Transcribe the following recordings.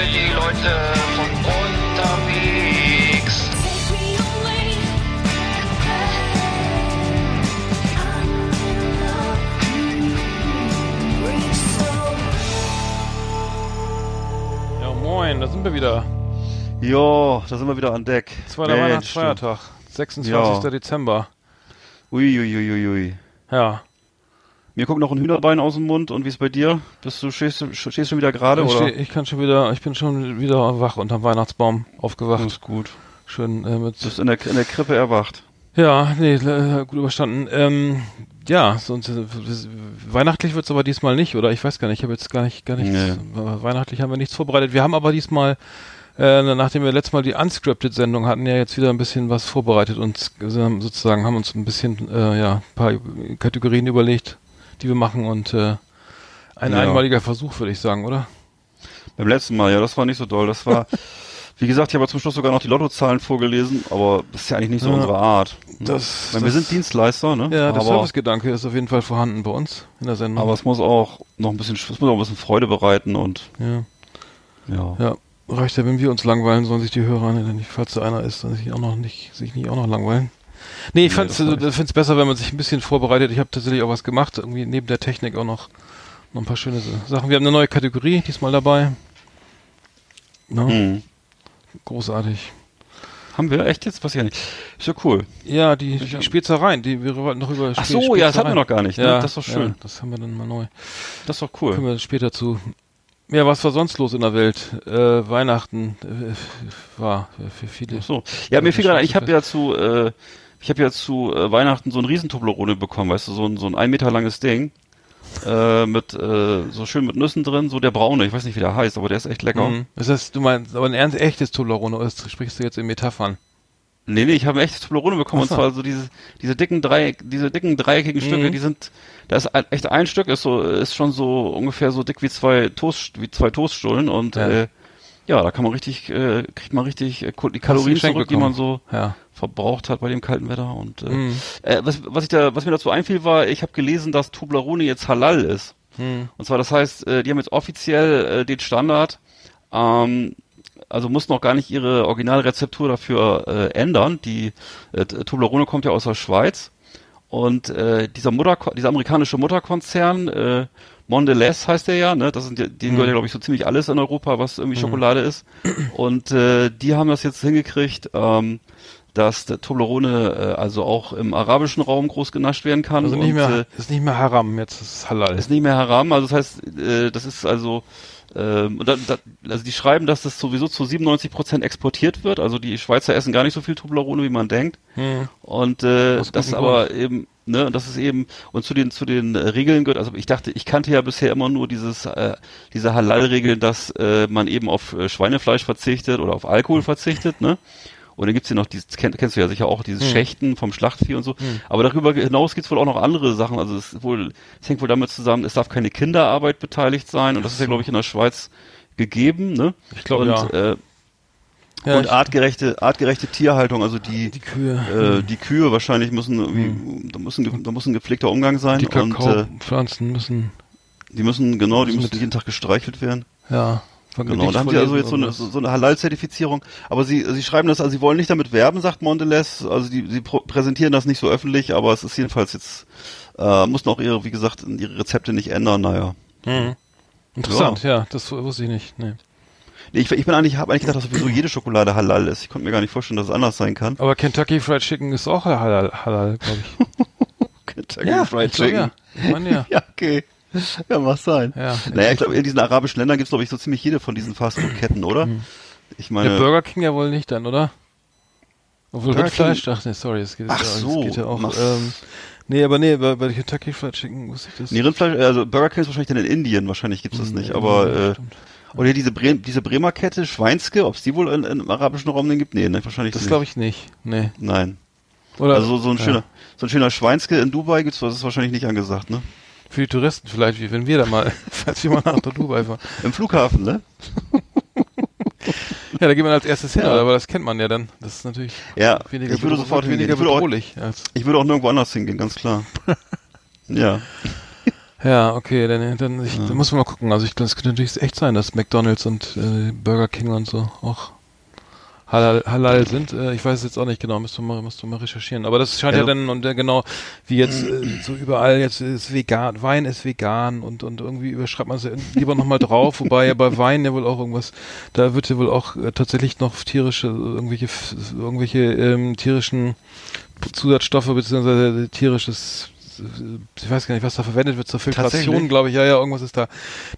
für die Leute von unterwegs. Ja, moin, da sind wir wieder. Jo, da sind wir wieder an Deck. Zweiter Weihnachtsfeiertag, 26. Ja. Dezember. Uiuiuiui. Ja. Mir guckt noch ein Hühnerbein aus dem Mund und wie ist bei dir? Bist du, stehst, stehst schon wieder gerade Ich, oder? steh, ich kann schon wieder, ich bin schon wieder wach unterm Weihnachtsbaum aufgewacht. ist gut. Schön äh, mit. Du bist in der, in der Krippe erwacht. Ja, nee, äh, gut überstanden. Ähm, ja, sonst äh, weihnachtlich wird's aber diesmal nicht, oder? Ich weiß gar nicht, ich habe jetzt gar nicht, gar nichts. Nee. äh, Weihnachtlich haben wir nichts vorbereitet. Wir haben aber diesmal, äh, nachdem wir letztes Mal die Unscripted-Sendung hatten, ja jetzt wieder ein bisschen was vorbereitet und haben sozusagen haben uns ein bisschen, äh, ja, ein paar Kategorien überlegt, die wir machen und äh, ein Ja. einmaliger Versuch, würde ich sagen, oder? Beim letzten Mal, ja, das war nicht so doll. Das war, wie gesagt, ich habe zum Schluss sogar noch die Lottozahlen vorgelesen, aber das ist ja eigentlich nicht so Ja. unsere Art. Das- Ich meine, wir das- sind Dienstleister, ne? Ja, der Servicegedanke ist auf jeden Fall vorhanden bei uns in der Sendung. aber es muss auch noch ein bisschen, es muss auch ein bisschen Freude bereiten und ja. ja. Ja, reicht ja, wenn wir uns langweilen, sollen sich die Hörer, ne, nicht, falls da einer ist, dann sich auch noch nicht, sich nicht auch noch langweilen. Nee, ich fand's, also, ich find's besser, wenn man sich ein bisschen vorbereitet. Ich habe tatsächlich auch was gemacht, irgendwie neben der Technik auch noch, noch ein paar schöne Sachen. Wir haben eine neue Kategorie diesmal dabei. Ne? Hm. Großartig. Haben wir echt jetzt? Weiß ich ja nicht. Ist ja cool. Ja, die, die Spezereien, die wir wollten noch über Ach so, ja, das hatten wir noch gar nicht. Ne? Ja, das ist doch schön. Ja, das haben wir dann mal neu. Das ist doch Können cool. wir später zu. Ja, was war sonst los in der Welt? Äh, Weihnachten äh, war für viele. Ach so. Ja, mir fiel gerade ich habe ja zu, äh, ich habe ja zu äh, Weihnachten so ein riesen Toblerone bekommen, weißt du, so ein, so ein ein Meter langes Ding. Äh, mit äh, so schön mit Nüssen drin, so der braune, ich weiß nicht wie der heißt, aber der ist echt lecker. Mhm. Das heißt, du meinst aber ein ernst echtes Toblerone oder sprichst du jetzt in Metaphern? Nee, nee, ich habe ein echtes Toblerone bekommen Ach so. und zwar so diese diese dicken drei diese dicken dreieckigen Stücke, Mhm. die sind da ist echt ein Stück ist so ist schon so ungefähr so dick wie zwei Toast wie zwei Toaststullen und Ja. äh, ja, da kann man richtig äh, kriegt man richtig äh, die Kalorien zurück, die bekommen. man so Ja. verbraucht hat bei dem kalten Wetter und äh, Mhm. äh, was, was ich da was mir dazu einfiel war, ich habe gelesen, dass Toblerone jetzt halal ist. Mhm. Und zwar das heißt, äh, die haben jetzt offiziell äh, den Standard ähm, also mussten auch gar nicht ihre Originalrezeptur dafür äh, ändern. Die äh, Toblerone kommt ja aus der Schweiz und äh, dieser Mutter, dieser amerikanische Mutterkonzern äh, Mondelez heißt der ja, ne? Das sind ja, denen Mhm. gehört ja glaube ich so ziemlich alles in Europa, was irgendwie Schokolade ist. Und äh, die haben das jetzt hingekriegt, ähm, dass der Toblerone äh, also auch im arabischen Raum groß genascht werden kann. Also nicht und, mehr, äh, ist nicht mehr Haram, jetzt ist es Halal. ist nicht mehr Haram, also das heißt, äh, das ist also, ähm, und da, da, also die schreiben, dass das sowieso zu 97 Prozent exportiert wird. Also die Schweizer essen gar nicht so viel Toblerone, wie man denkt. Mhm. Und äh, das ist gutem aber eben, ne, und das ist eben, und zu den zu den äh, Regeln gehört, also ich dachte, ich kannte ja bisher immer nur dieses, äh, diese Halal-Regeln, dass äh, man eben auf äh, Schweinefleisch verzichtet oder auf Alkohol verzichtet, ne? Und dann gibt's hier noch dieses, kenn, kennst du ja sicher auch, dieses Hm. Schächten vom Schlachtvieh und so. Hm. Aber darüber hinaus gibt's wohl auch noch andere Sachen. Also es ist wohl, es hängt wohl damit zusammen, es darf keine Kinderarbeit beteiligt sein. Und das ist ja, glaube ich, in der Schweiz gegeben, ne? Ich glaube, und, ja. Äh, ja und artgerechte, artgerechte Tierhaltung, also die, die Kühe, äh, die Kühe wahrscheinlich müssen irgendwie, da muss ein, da muss ein gepflegter Umgang sein die äh, Kakaopflanzen müssen, die müssen, genau, die müssen müssen mit- jeden Tag gestreichelt werden. ja. Genau, da haben sie also jetzt so eine, so, eine Halal-Zertifizierung. Aber sie, sie schreiben das, also sie wollen nicht damit werben, sagt Mondelez. Also die, sie präsentieren das nicht so öffentlich, aber es ist jedenfalls jetzt, äh, mussten auch ihre, wie gesagt, ihre Rezepte nicht ändern, naja. Mhm. Interessant, ja. das wusste ich nicht. Nee. Nee, Ich, ich bin eigentlich, habe eigentlich gedacht, dass sowieso jede Schokolade halal ist. Ich konnte mir gar nicht vorstellen, dass es anders sein kann. Aber Kentucky Fried Chicken ist auch halal, halal glaube ich. Kentucky Fried ich glaub, Chicken. Ja, ich meine ja. Ja, okay. Ja, mag sein. ja. Naja, ich glaube, in diesen arabischen Ländern gibt es, glaube ich, so ziemlich jede von diesen Fastfood-Ketten, oder? Ich Der meine, Burger King ja wohl nicht dann, oder? Obwohl Burger Rindfleisch, King- ach nee, sorry, es geht, Ach es so, geht ja auch. Ähm, nee, aber nee, bei, bei Kentucky Fried Chicken wusste ich das. nee, Rindfleisch, also Burger King ist wahrscheinlich dann in Indien, wahrscheinlich gibt's das Hm, nicht, nee, aber, nee, äh, stimmt. oder hier diese, Bre diese Bremer Kette, Schweinske, ob es die wohl in, in, im arabischen Raum denn gibt? Nee, ne, wahrscheinlich Das nicht. glaube ich nicht. Nee. Nein. Oder Also so ein ja. schöner, so ein schöner Schweinske in Dubai gibt's, das ist wahrscheinlich nicht angesagt, ne? Für die Touristen vielleicht, wie wenn wir da mal, falls wir mal nach Dubai fahren. Im Flughafen, ne? Ja, da geht man als erstes hin, Ja. aber das kennt man ja dann. Das ist natürlich Ja, weniger, ich würde sofort weniger Ich würde, auch, bedrohlich. Als, ich würde auch nirgendwo anders hingehen, ganz klar. ja. Ja, okay, dann, dann, ich, ja. dann muss man mal gucken. Also ich glaube, es könnte natürlich echt sein, dass McDonalds und äh, Burger King und so auch halal, halal sind. Äh, ich weiß es jetzt auch nicht genau, musst du mal, musst du mal recherchieren. Aber das scheint ja, ja dann und äh, genau wie jetzt äh, so überall jetzt ist vegan, Wein ist vegan und und irgendwie überschreibt man es lieber nochmal drauf. Wobei ja bei Wein ja wohl auch irgendwas, da wird ja wohl auch äh, tatsächlich noch tierische irgendwelche irgendwelche ähm, tierischen Zusatzstoffe beziehungsweise tierisches ich weiß gar nicht, was da verwendet wird zur Filtration, glaube ich. Ja, ja, irgendwas ist da.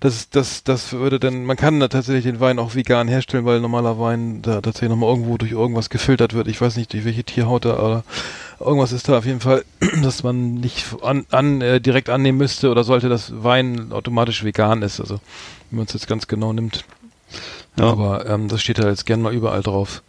Das, das, das würde dann, man kann da tatsächlich den Wein auch vegan herstellen, weil normaler Wein da tatsächlich nochmal irgendwo durch irgendwas gefiltert wird. Ich weiß nicht, durch welche Tierhaut da, aber irgendwas ist da auf jeden Fall, dass man nicht an, an äh, direkt annehmen müsste oder sollte, dass Wein automatisch vegan ist. Also, wenn man es jetzt ganz genau nimmt. Ja. Aber ähm, das steht da jetzt gern mal überall drauf.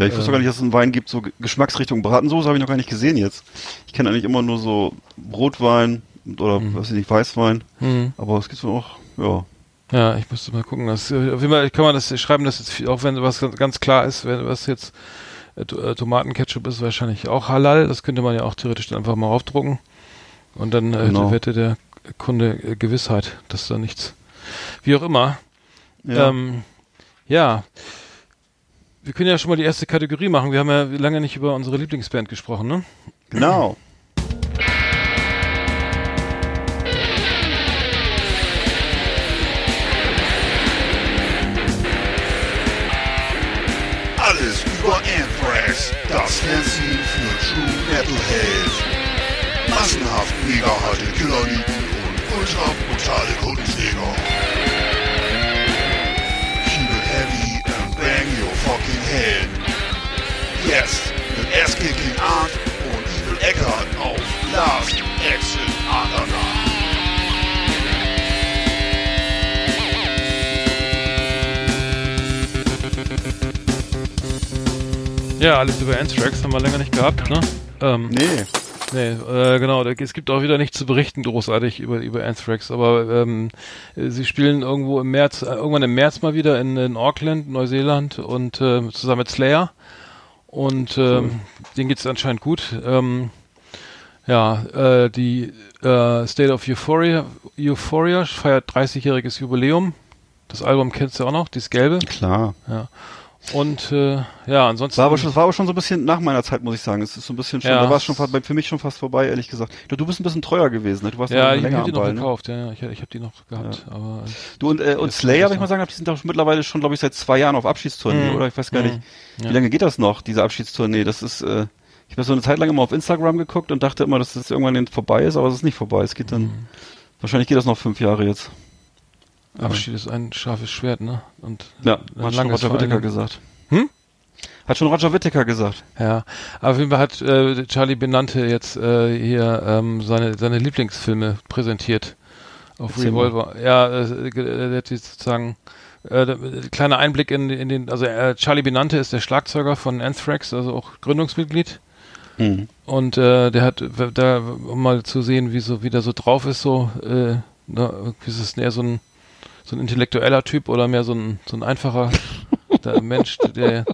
Ja, ich wusste ähm, gar nicht, dass es einen Wein gibt, so Geschmacksrichtung Bratensoße habe ich noch gar nicht gesehen jetzt. Ich kenne eigentlich immer nur so Rotwein oder mhm. weiß ich, Weißwein. Mhm. Aber es gibt auch, ja. Ja, ich müsste mal gucken. Das, äh, auf jeden Fall kann man das schreiben, dass jetzt, auch wenn was ganz klar ist, wenn was jetzt äh, äh, Tomatenketchup ist, wahrscheinlich auch halal. Das könnte man ja auch theoretisch dann einfach mal aufdrucken. Und dann genau. äh, hätte der Kunde äh, Gewissheit, dass da nichts, wie auch immer. Ja. Ähm, ja wir können ja schon mal die erste Kategorie machen. Wir haben ja lange nicht über unsere Lieblingsband gesprochen, ne? Genau. Alles über Anthrax, das Fernsehen für True Metalhead. Massenhaft mega harte Killerlieben und ultra brutale Kundenjäger. Hell. Jetzt mit Ass-Kicking Art und Evil Eckert auf Last Exit Adana. Ja, alles über Anthrax haben wir länger nicht gehabt, ne? Ähm, nee. Nee, äh, genau. Es gibt auch wieder nichts zu berichten, großartig über, über Anthrax. Aber ähm, sie spielen irgendwo im März, äh, irgendwann im März mal wieder in, in Auckland, Neuseeland und äh, zusammen mit Slayer. Und ähm, cool. denen geht's anscheinend gut. Ähm, ja, äh, die äh, State of Euphoria, Euphoria feiert 30-jähriges Jubiläum. Das Album kennst du auch noch, dieses gelbe. Klar. Ja. Und äh, ja, ansonsten. War aber, schon, war aber schon so ein bisschen nach meiner Zeit, muss ich sagen. Es ist so ein bisschen schon, ja. da war es schon fast, für mich schon fast vorbei, ehrlich gesagt. Du, du bist ein bisschen treuer gewesen, ne? Du warst ja, ich länger hab die noch Ball, ne? gekauft, ne? ja, ich, ich habe die noch gehabt. Ja. Aber du und, äh, und Slayer, wenn ich mal sagen die sind doch mittlerweile schon, glaube ich, seit zwei Jahren auf Abschiedstournee, mhm. oder? Ich weiß gar mhm. nicht. Wie ja. lange geht das noch, diese Abschiedstournee? Das ist, äh, ich habe so eine Zeit lang immer auf Instagram geguckt und dachte immer, dass das irgendwann vorbei ist, aber es ist nicht vorbei. Es geht dann, mhm. wahrscheinlich geht das noch fünf Jahre jetzt. Abschied ist ein scharfes Schwert, ne? Und ja, hat schon Roger Whittaker gesagt. Hm? Hat schon Roger Whittaker gesagt. Ja, aber auf jeden Fall hat äh, Charlie Benante jetzt äh, hier ähm, seine, seine Lieblingsfilme präsentiert auf Erzähl Revolver. Mal. Ja, äh, äh, er hat sozusagen äh, kleiner Einblick in, in den, also äh, Charlie Benante ist der Schlagzeuger von Anthrax, also auch Gründungsmitglied. Mhm. Und äh, der hat da, um mal zu sehen, wie so, wie der so drauf ist, so, äh, na, ist es eher so ein, so ein intellektueller Typ oder mehr so ein, so ein einfacher Mensch, der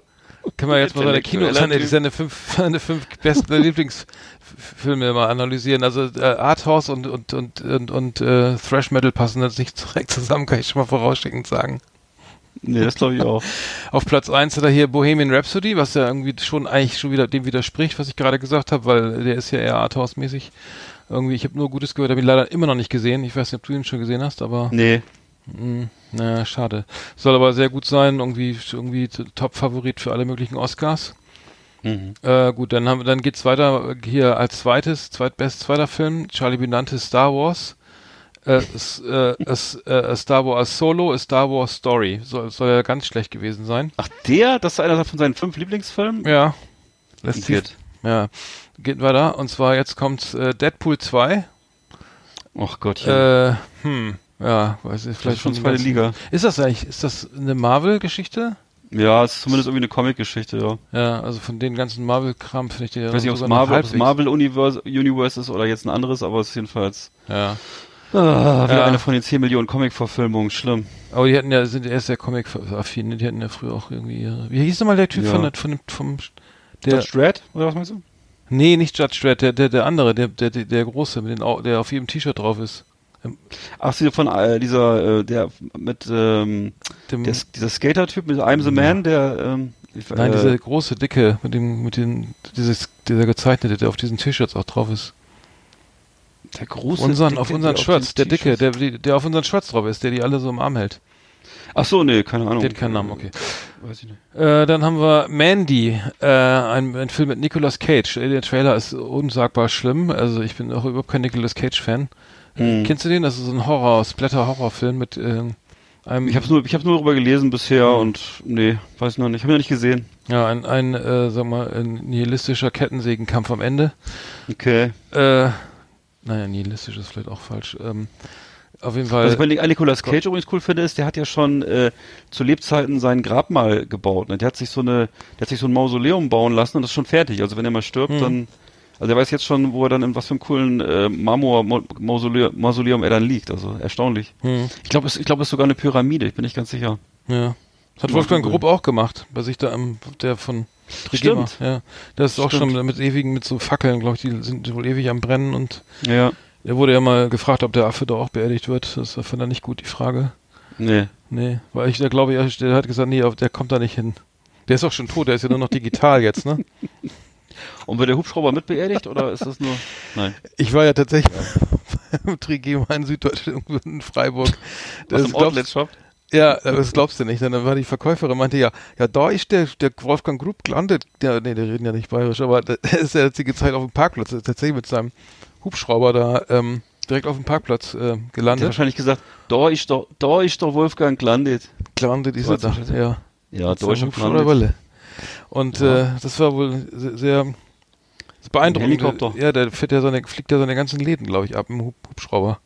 können wir jetzt mal seine Kino, seine, seine fünf, seine fünf besten Lieblingsfilme mal analysieren. Also äh, Arthouse und und und und, und äh, Thrash Metal passen jetzt nicht direkt zusammen, kann ich schon mal vorausschickend sagen. Nee, das glaube ich auch. Auf Platz 1 hat er hier Bohemian Rhapsody, was ja irgendwie schon eigentlich schon wieder dem widerspricht, was ich gerade gesagt habe, weil der ist ja eher Arthouse-mäßig. Irgendwie, ich habe nur Gutes gehört, habe ihn leider immer noch nicht gesehen. Ich weiß nicht, ob du ihn schon gesehen hast, aber. Nee. Hm, naja, schade. Soll aber sehr gut sein, irgendwie, irgendwie Top-Favorit für alle möglichen Oscars. Mhm. Äh, gut, dann haben dann geht's weiter hier als zweites, zweitbest zweiter Film, Charlie Benante Star Wars. Äh, äh, äh, Star Wars Solo, A Star Wars Story. Soll, soll ja ganz schlecht gewesen sein. Ach, der? Das ist einer von seinen fünf Lieblingsfilmen? Ja. Lässt sich, ja. Geht weiter. Und zwar jetzt kommt äh, Deadpool 2. Ach Gottchen. Äh, hm. Ja, weiß ich, vielleicht schon zweite Liga. Ist das eigentlich, ist das eine Marvel-Geschichte? Ja, es ist zumindest irgendwie eine Comic-Geschichte, ja. Ja, also von den ganzen Marvel-Kram finde ich die ja Ich weiß nicht, ob es Marvel, Marvel Universe, Universe ist oder jetzt ein anderes, aber es ist jedenfalls. Ja. Ah, wieder ja. eine von den 10 Millionen Comic-Verfilmungen, schlimm. Aber die hatten ja, sind erst sehr Comic-affin, die hatten ja früher auch irgendwie, wie hieß nochmal der Typ ja. von, von dem, vom, der. Judge Dredd, oder was meinst du? Nee, nicht Judge Dredd, der, der, der andere, der, der, der, der große, mit den, der auf jedem T-Shirt drauf ist. Ach, sie von äh, dieser, äh, der mit ähm, Dem, der, dieser Skater-Typ mit I'm the Man, der ähm, ich- nein, äh, dieser große, dicke, mit dem, mit den, dieses, dieser gezeichnete, der auf diesen T-Shirts auch drauf ist. der große Unseren, Dicke, auf unseren Shirts, der dicke, der, der auf unseren Shirts drauf ist, der die alle so im Arm hält. Ach so, nee, keine Ahnung. Der hat keinen Namen, okay. Weiß ich nicht. Äh, dann haben wir Mandy, äh, ein, ein Film mit Nicolas Cage. Der Trailer ist unsagbar schlimm. Also ich bin auch überhaupt kein Nicolas Cage Fan. Hm. Kennst du den? Das ist so ein Horror, Splatter-Horrorfilm mit ähm, einem, Ich habe nur, ich habe nur darüber gelesen bisher und nee, weiß ich noch nicht. Habe ich noch nicht gesehen. ja, ein, ein äh, sag mal, ein nihilistischer Kettensägenkampf am Ende. Okay. Äh, naja, nihilistisch ist vielleicht auch falsch. Ähm, auf jeden Fall. Was ich bei Nic- Nicolas Cage übrigens cool finde, ist, der hat ja schon äh, zu Lebzeiten sein Grabmal gebaut. Ne? Der hat sich so eine, der hat sich so ein Mausoleum bauen lassen und das ist schon fertig. Also wenn er mal stirbt, Hm. dann, also er weiß jetzt schon, wo er dann in was für einem coolen äh, Marmor-Mausoleum Mausoleum er dann liegt. Also erstaunlich. hm, Ich glaube, es, ich glaube, es ist sogar eine Pyramide. Ich bin nicht ganz sicher. ja. Das hat Wolfgang. Grupp auch gemacht, bei sich da am, der von Trigema. Stimmt. Ja, das ist auch Stimmt. schon mit ewigen, mit so Fackeln, glaube ich, die sind wohl ewig am Brennen und Ja. Er wurde ja mal gefragt, ob der Affe da auch beerdigt wird. Das fand er nicht gut, die Frage. Nee. Nee, weil ich, der glaube ich, der hat gesagt, nee, der kommt da nicht hin. Der ist auch schon tot, der ist ja nur noch digital jetzt, ne? Und wird der Hubschrauber mit beerdigt oder ist das nur? Nein. Ich war ja tatsächlich beim Trigema in Süddeutschland, in Freiburg. Was Das im glaubst- Outlet-Shop? Ja, das glaubst du nicht. Dann war die Verkäuferin, meinte ja, ja, da ist der, der Wolfgang Grupp gelandet. Ja, nee, die reden ja nicht bayerisch, aber der ist ja jetzt die Zeit auf dem Parkplatz, tatsächlich mit seinem Hubschrauber da, ähm, direkt auf dem Parkplatz äh, Der hat gelandet. wahrscheinlich gesagt, da ist doch, da ist doch Wolfgang gelandet. Gelandet ist er da, ja. Ja, ist er Hubschrauber gelandet. Und Ja. äh, das war wohl se- sehr beeindruckend. Helikopter. Ja, der fährt ja seine, fliegt ja seine ganzen Läden, glaube ich, ab im Hub Hubschrauber.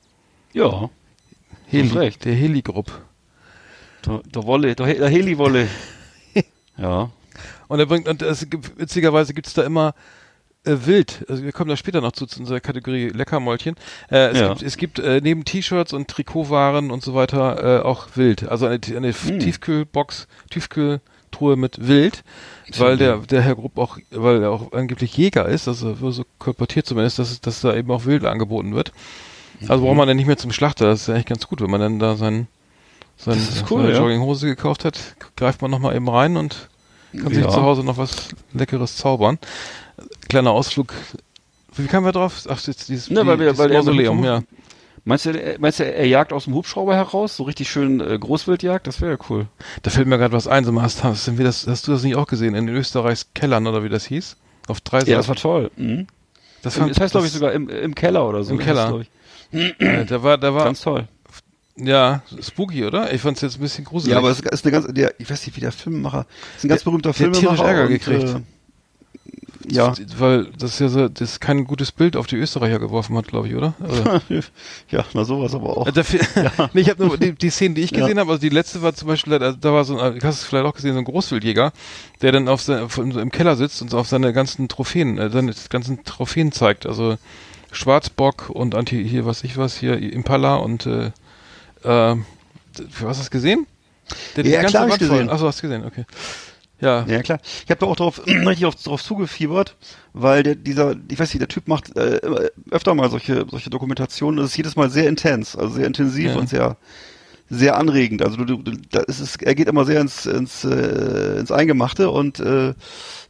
Ja, Heli, recht. der Heli-Grupp. der, der Wolle, der, der Heli-Wolle. ja. Und er bringt, und es, gibt- witzigerweise gibt's da immer äh, Wild. Also wir kommen da später noch zu, zu unserer Kategorie Leckermäulchen. Äh, es Ja. gibt, es gibt äh, neben T-Shirts und Trikotwaren und so weiter äh, auch Wild. Also eine, eine Hm. Tiefkühlbox, Tiefkühltruhe mit Wild. Weil der, der Herr Grupp auch, weil er auch angeblich Jäger ist, also so kolportiert zumindest, dass, dass da eben auch Wild angeboten wird. Also braucht man dann nicht mehr zum Schlachter. Das ist ja eigentlich ganz gut, wenn man dann da sein, sein, cool, seine ja. Jogginghose gekauft hat, greift man nochmal eben rein und kann sich Ja. zu Hause noch was Leckeres zaubern. Kleiner Ausflug. Wie kamen wir drauf? Ach, jetzt dieses, Ne, weil wir- dieses weil Mausoleum, ja. Meinst du, er- meinst du, er jagt aus dem Hubschrauber heraus? So richtig schön äh, Großwildjagd? Das wäre ja cool. Da fällt mir gerade was ein. Mal, Hast, hast, das, hast du das nicht auch gesehen? In Österreichs Kellern oder wie das hieß? Auf drei Ja, das war toll. Mhm. das, Das, heißt, glaube ich, sogar im, im Keller oder so. Im Keller. Äh, da war, da war, ganz toll. ja, spooky, oder? Ich fand's jetzt ein bisschen gruselig. Ja, aber es ist eine ganz, der, ich weiß nicht, wie der Filmemacher, ist ein ganz Der- berühmter der Filmemacher. tierisch Ärger und, gekriegt. Äh, ja. Weil das ja so, das ist kein gutes Bild auf die Österreicher geworfen hat, glaube ich, oder? oder? ja, na sowas aber auch. Äh, Dafür, nee, ich habe nur die, die Szenen, die ich Ja. gesehen habe, also die letzte war zum Beispiel, da, da war so ein, du hast es vielleicht auch gesehen, so ein Großwildjäger, der dann auf sein, im Keller sitzt und auf seine ganzen Trophäen, äh, seine ganzen Trophäen zeigt, also Schwarzbock und Anti, hier was ich was, hier Impala und äh, äh, hast du das gesehen? Der Ja, klar, ich gesehen. Achso, hast du gesehen, okay. Ja, Ja, klar. Ich habe da auch drauf, richtig auf, drauf zugefiebert, weil der, dieser, ich weiß nicht, der Typ macht äh, öfter mal solche, solche Dokumentationen. Das ist jedes Mal sehr intens, also sehr intensiv Ja. und sehr, sehr anregend. Also du, du, da ist es, er geht immer sehr ins, ins, äh, ins Eingemachte und äh,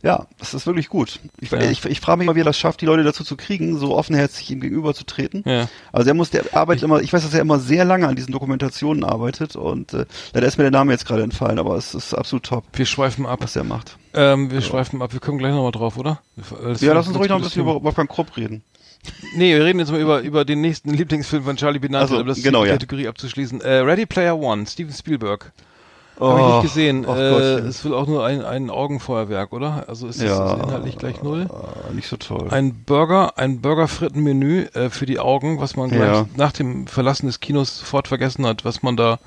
ja, das ist wirklich gut. Ich, Ja. ich, ich frage mich mal, wie er das schafft, die Leute dazu zu kriegen, so offenherzig ihm gegenüberzutreten. ja. Also er muss, der arbeitet immer, ich weiß, dass er immer sehr lange an diesen Dokumentationen arbeitet und äh, leider ist mir der Name jetzt gerade entfallen, aber es ist absolut top, Wir schweifen ab. was er macht. Ähm, wir schweifen ab. Wir kommen gleich nochmal drauf, oder? Das Ja, lass uns ruhig noch ein bisschen über Wolfgang Krupp reden. Nee, wir reden jetzt mal über, über den nächsten Lieblingsfilm von Charlie Benante, Ach so, um das genau, die ja. Kategorie abzuschließen. Äh, Ready Player One, Steven Spielberg. Oh, Habe ich nicht gesehen. ach äh, Gottchen. es will auch nur ein, ein Augenfeuerwerk, oder? Also ist das Ja. inhaltlich gleich null. Äh, nicht so toll. Ein Burger, ein Burgerfrittenmenü äh, für die Augen, was man gleich Ja. nach dem Verlassen des Kinos sofort vergessen hat, was man da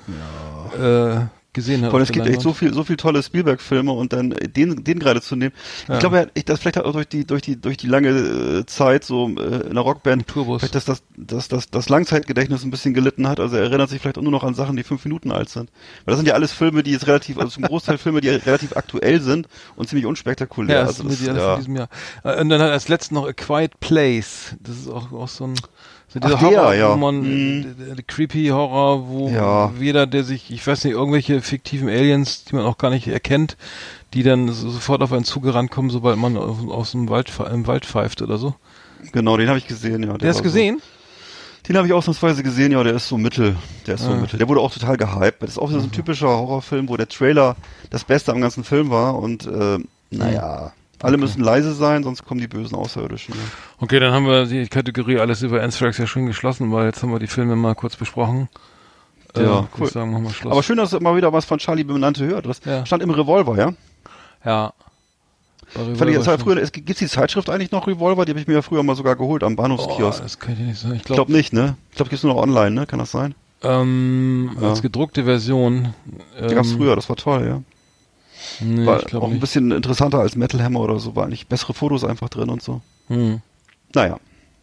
äh, gesehen hat. Auf es gibt echt so viel, so viel tolle Spielberg-Filme und dann äh, den, den gerade zu nehmen. Ja. Ich glaube, das vielleicht auch durch die, durch die, durch die lange äh, Zeit so äh, in der Rockband, Turbos. vielleicht, dass das, dass das, das Langzeitgedächtnis ein bisschen gelitten hat. Also er erinnert sich vielleicht auch nur noch an Sachen, die fünf Minuten alt sind. Weil das sind ja alles Filme, die jetzt relativ, also zum Großteil Filme, die relativ aktuell sind und ziemlich unspektakulär. Ja, das also ist das, das, ja. in diesem Jahr. Und dann hat er als letztes noch A Quiet Place. Das ist auch, auch so ein, So dieser Ach, der, Horror, ja. wo man, Mhm. äh, creepy Horror, wo Ja. jeder, der sich, ich weiß nicht, irgendwelche fiktiven Aliens, die man auch gar nicht erkennt, die dann so, sofort auf einen zugerannt kommen, sobald man aus, aus dem Wald, im Wald pfeift oder so. Genau, den habe ich gesehen, ja. Der hast war gesehen? So, den habe ich ausnahmsweise gesehen, ja, der ist so mittel. Der ist so Ah. mittel. Der wurde auch total gehypt. Das ist auch so ein typischer Horrorfilm, wo der Trailer das Beste am ganzen Film war und äh, naja. Alle müssen leise sein, sonst kommen die bösen Außerirdischen. Ja. Okay, dann haben wir die Kategorie alles über Anthrax ja schon geschlossen, weil jetzt haben wir die Filme mal kurz besprochen. Ja, würd cool. Sagen. Aber schön, dass ihr mal wieder was von Charlie Benannte hört. Das Ja. stand im Revolver, ja? ja. Fand ich, das war früher, es, gibt's die Zeitschrift eigentlich noch Revolver? Die habe ich mir ja früher mal sogar geholt am oh, Bahnhofskiosk. das kann ich nicht sagen. Ich glaube, glaube nicht, ne? Ich glaube, gibt's nur noch online, ne? Kann das sein? ähm, Ja. als gedruckte Version. Ähm, Die gab's früher, das war toll, ja. Nee, war auch ein nicht. bisschen interessanter als Metal Hammer oder so, war eigentlich bessere Fotos einfach drin und so. Hm. Naja.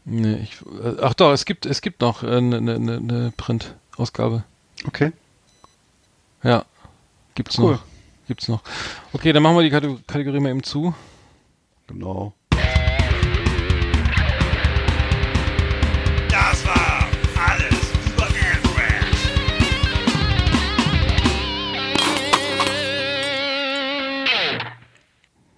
Nee, ich, äh, ach doch, es gibt, es gibt noch eine äh, ne, ne, ne Print-Ausgabe. Okay. Ja, gibt's Cool. noch. Gibt's noch. Okay, dann machen wir die Kate- Kategorie mal eben zu. Genau.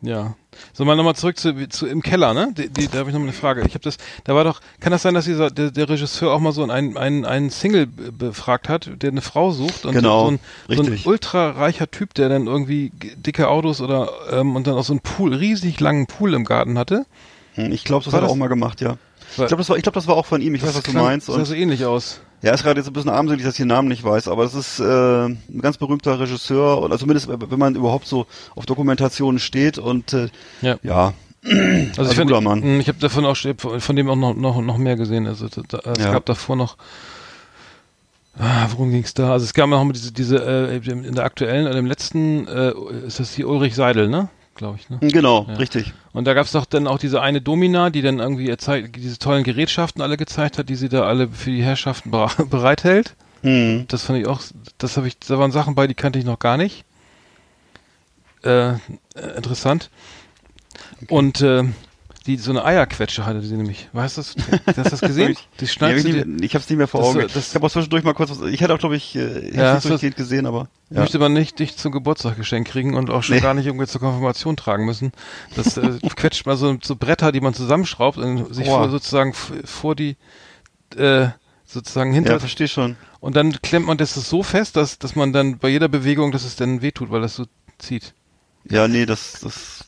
Ja. So, mal nochmal zurück zu, zu im Keller, ne? Die, die, da habe ich noch mal eine Frage. Ich habe das, da war doch, kann das sein, dass dieser der, der Regisseur auch mal so einen, einen, einen Single be- befragt hat, der eine Frau sucht und Genau, so, ein, so ein richtig. ultra reicher Typ, der dann irgendwie dicke Autos oder ähm, und dann auch so einen Pool, riesig langen Pool im Garten hatte? Hm, Ich glaube, das War hat er das- auch mal gemacht, ja. Ich glaube, das, war- ich glaub, das war auch von ihm. Ich weiß, was du klang- meinst. Sah Und so ähnlich aus. Ja, ist gerade jetzt ein bisschen armselig, dass ich den Namen nicht weiß, aber es ist äh, ein ganz berühmter Regisseur oder zumindest, wenn man überhaupt so auf Dokumentationen steht und äh, Ja. ja, Also, Also ich, find, guter Mann. mh, ich habe davon auch von dem auch noch noch, noch mehr gesehen. Also da, es Ja. gab davor noch ah, worum ging's da? Also es gab noch mal diese diese äh, in der aktuellen oder im letzten äh, ist das hier Ulrich Seidel, ne? Glaube ich, ne? genau, Ja. richtig. Und da gab's doch dann auch diese eine Domina, die dann irgendwie ihr zeigt, diese tollen Gerätschaften alle gezeigt hat, die sie da alle für die Herrschaften bere- bereithält. Hm. Das fand ich auch, das habe ich, da waren Sachen bei, die kannte ich noch gar nicht. Äh, äh, interessant. Und äh, die so eine Eierquetsche hatte sie nämlich. Weißt du das? Hast du das gesehen? Die schneidest ich nicht mehr- ich habe es nicht mehr vor Das- Augen. das- ich habe auch zwischendurch mal kurz was. Ich hätte auch, glaube ich, äh, ich Ja, nicht durchgehend gesehen, aber ja. möchte man nicht dich zum Geburtstag geschenkt kriegen und auch schon Nee. gar nicht irgendwie zur Konfirmation tragen müssen. Das äh, quetscht mal so, so Bretter, die man zusammenschraubt und sich vor, sozusagen vor die äh, sozusagen hinter ja, verstehe schon. und dann klemmt man das so fest, dass dass man dann bei jeder Bewegung, dass es dann wehtut, weil das so zieht. Ja, nee, das, das.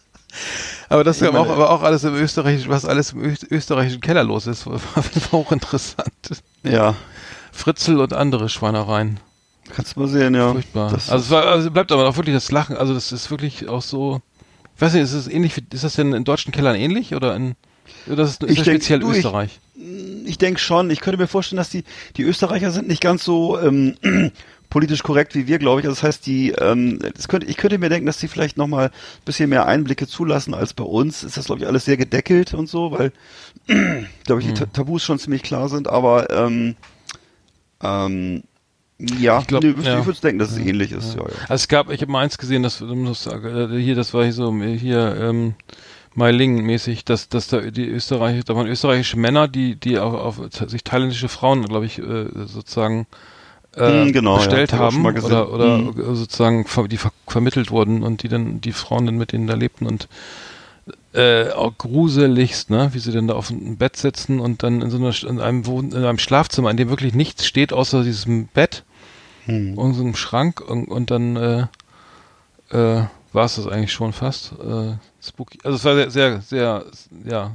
Aber das ist auch, aber auch alles im österreichischen, was alles im Öst österreichischen Keller los ist, war auch interessant. Ja, Fritzel und andere Schweinereien. kannst du mal sehen, ja. Furchtbar. Das, also es war, also bleibt aber auch wirklich das Lachen, also das ist wirklich auch so, ich weiß nicht, ist es ähnlich, ist das denn in deutschen Kellern ähnlich oder in, oder ist, ist Ich das denk, speziell du, ich- Österreich? ich denke schon. Ich könnte mir vorstellen, dass die, die Österreicher sind nicht ganz so ähm, politisch korrekt wie wir, glaube ich. Also das heißt, die, ähm, das könnte, ich könnte mir denken, dass die vielleicht noch mal ein bisschen mehr Einblicke zulassen als bei uns. Ist das, glaube ich, alles sehr gedeckelt und so, weil, glaube ich, die Hm. Ta- Tabus schon ziemlich klar sind. Aber ähm, ähm, ja, Ich glaub, nee, ja. ich würde denken, dass es ähnlich ist. Ja. Ja, Also es gab, ich habe mal eins gesehen, das, hier, das war hier so hier ähm, Meiling mäßig, dass dass da die Österreicher, da waren österreichische Männer, die die auf, auf sich thailändische Frauen, glaube ich, äh, sozusagen äh, Hm, genau, ja, bestellt schon haben oder oder Hm. sozusagen ver die ver vermittelt wurden und die dann die Frauen dann mit denen da lebten und äh, auch gruseligst, ne, wie sie denn da auf ein Bett sitzen und dann in so einer in einem Wohn in einem Schlafzimmer, in dem wirklich nichts steht außer diesem Bett Hm. irgend so einem Schrank und, und dann äh, äh, war es das eigentlich schon fast. Äh, spooky. Also es war sehr, sehr, sehr, ja.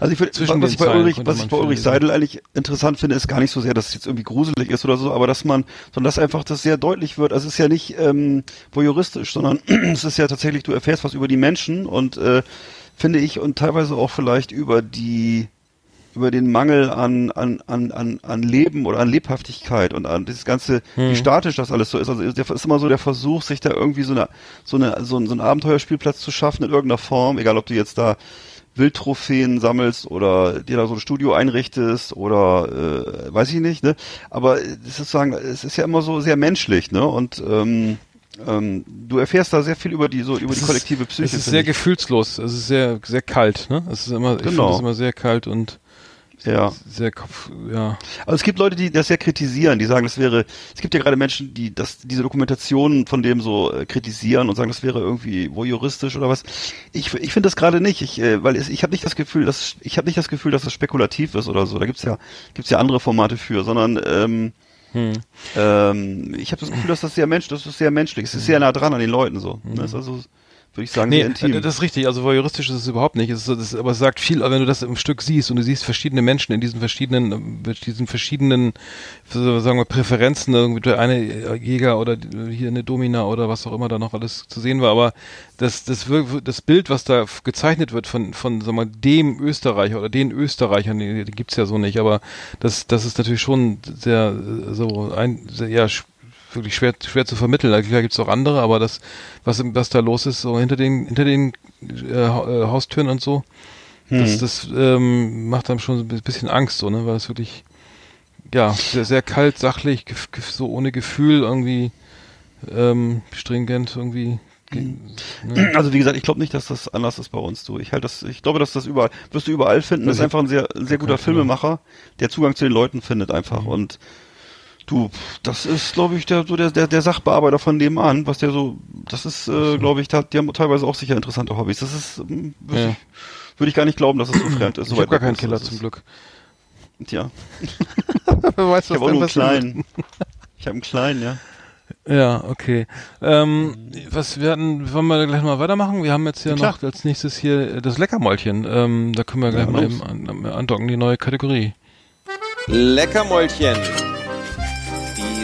Also ich Zwischen was ich bei Ulrich, was ich bei Ulrich. Seidel eigentlich interessant finde, ist gar nicht so sehr, dass es jetzt irgendwie gruselig ist oder so, aber dass man, sondern dass einfach das sehr deutlich wird. Also es ist ja nicht ähm, voyeuristisch, sondern es ist ja tatsächlich, du erfährst was über die Menschen und äh, finde ich und teilweise auch vielleicht über die über den Mangel an, an, an, an, an Leben oder an Lebhaftigkeit und an dieses ganze, wie Hm. statisch das alles so ist. Also ist immer so der Versuch, sich da irgendwie so eine, so eine, so, ein- so einen Abenteuerspielplatz zu schaffen in irgendeiner Form, egal ob du jetzt da Wildtrophäen sammelst oder dir da so ein Studio einrichtest oder äh, weiß ich nicht, ne? Aber es ist sozusagen, es ist ja immer so sehr menschlich, ne? Und ähm, ähm, du erfährst da sehr viel über die so über Es die ist- kollektive Psyche. es ist sehr ich. gefühlslos. Es ist sehr, sehr kalt, ne? Es ist immer, ich Genau. es immer sehr kalt und Ja. sehr Kopf, ja. Also es gibt Leute, die das ja kritisieren, die sagen, das wäre, es gibt ja gerade Menschen, die das, diese Dokumentation von dem so äh, kritisieren und sagen, das wäre irgendwie voyeuristisch oder was. Ich, ich finde das gerade nicht, ich, äh, weil es, ich habe nicht das Gefühl, dass ich habe nicht das Gefühl, dass das spekulativ ist oder so. Da gibt's ja gibt's ja andere Formate für, sondern ähm, Hm. ähm, ich habe das Gefühl, dass das sehr mensch, das ist sehr menschlich, es ist sehr nah dran an den Leuten so. Ne? Das ist also würde ich sagen, Nee, sehr intim. äh, das ist richtig. Also voyeuristisch ist es überhaupt nicht. Es ist, das, aber es sagt viel, wenn du das im Stück siehst und du siehst verschiedene Menschen in diesen verschiedenen, mit diesen verschiedenen, sagen wir, Präferenzen, irgendwie der eine äh, Jäger oder hier eine Domina oder was auch immer da noch alles zu sehen war. Aber das, das, das Bild, was da gezeichnet wird von, von, sagen wir, dem Österreicher oder den Österreichern, die, die gibt's ja so nicht. Aber das, das ist natürlich schon sehr, so ein, sehr, ja, wirklich schwer, schwer zu vermitteln. Also Klar gibt's auch andere, aber das, was, was da los ist, so hinter den, hinter den äh, äh, Haustüren und so, das, das ähm, macht einem schon ein bisschen Angst, so, ne, weil es wirklich, ja, sehr, sehr kalt, sachlich, so ohne Gefühl, irgendwie ähm, stringent, irgendwie. ge- Ne? Also wie gesagt, ich glaube nicht, dass das anders ist bei uns. Du, ich halt das, ich glaube, dass das überall wirst du überall finden. Das ist einfach ein sehr, sehr guter Filmemacher, der Zugang zu den Leuten findet einfach. Mhm. Und du, das ist, glaube ich, der so der, der der Sachbearbeiter von nebenan, was der so, das ist, äh, glaube ich, da, die haben teilweise auch sicher interessante Hobbys. Das ist, ähm, würde Ja. ich, würd ich gar nicht glauben, dass es so fremd ist. Ich habe gar keinen ist. Keller zum Glück. Tja, Wer weiß, ich habe nur einen kleinen. Ich habe einen kleinen, ja. Ja, okay. Ähm, was wir hatten, wollen wir gleich mal weitermachen? Wir haben jetzt ja noch als nächstes hier das Leckermäulchen. Ähm, da können wir gleich Ja, mal eben an, andocken, die neue Kategorie. Leckermäulchen.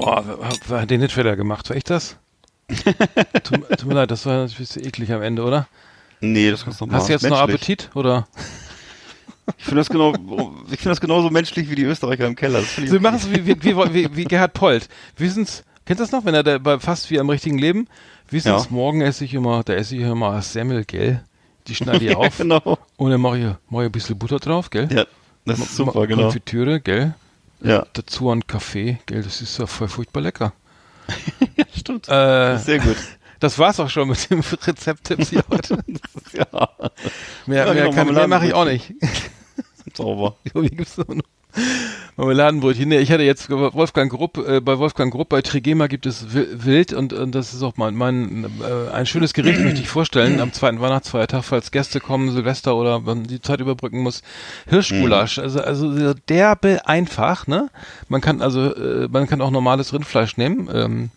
Oh, hat den Hitfehler gemacht? War ich das? tut, tut mir leid, das war natürlich ein bisschen eklig am Ende, oder? Nee, das kannst du noch Hast du jetzt noch Appetit, oder? Ich finde das genau, ich finde das genauso menschlich wie die Österreicher im Keller. Sie machen es wie, wie, wie, wie, Gerhard Polt. Wissen's, kennt das noch, wenn er da bei fast wie am richtigen Leben? Wissen's, Ja. morgen esse ich immer, da esse ich immer Semmel, gell? Die schneide ich ja, auf genau. und dann mache ich, mach ich ein bisschen Butter drauf, gell? Ja, das ist super, genau. Konfitüre, gell? Ja, Dazu ein Kaffee, gell? Das ist ja voll furchtbar lecker. stimmt. Äh, Sehr gut. das war's auch schon mit dem Rezepttipps hier heute. Ja, Mehr, Ja, mehr, genau, kann, mehr mache ich auch nicht. sauber. Wie gibt's noch? Marmeladenbrötchen. Nee, ich hatte jetzt Wolfgang Grupp, äh, bei Wolfgang Grupp, bei Trigema gibt es Wi- Wild und, und das ist auch mein, mein äh, ein schönes Gericht, möchte ich vorstellen, am zweiten Weihnachtsfeiertag, falls Gäste kommen, Silvester oder man die Zeit überbrücken muss. Hirschgulasch, also, also so derbe einfach, ne? Man kann also, äh, man kann auch normales Rindfleisch nehmen, ähm,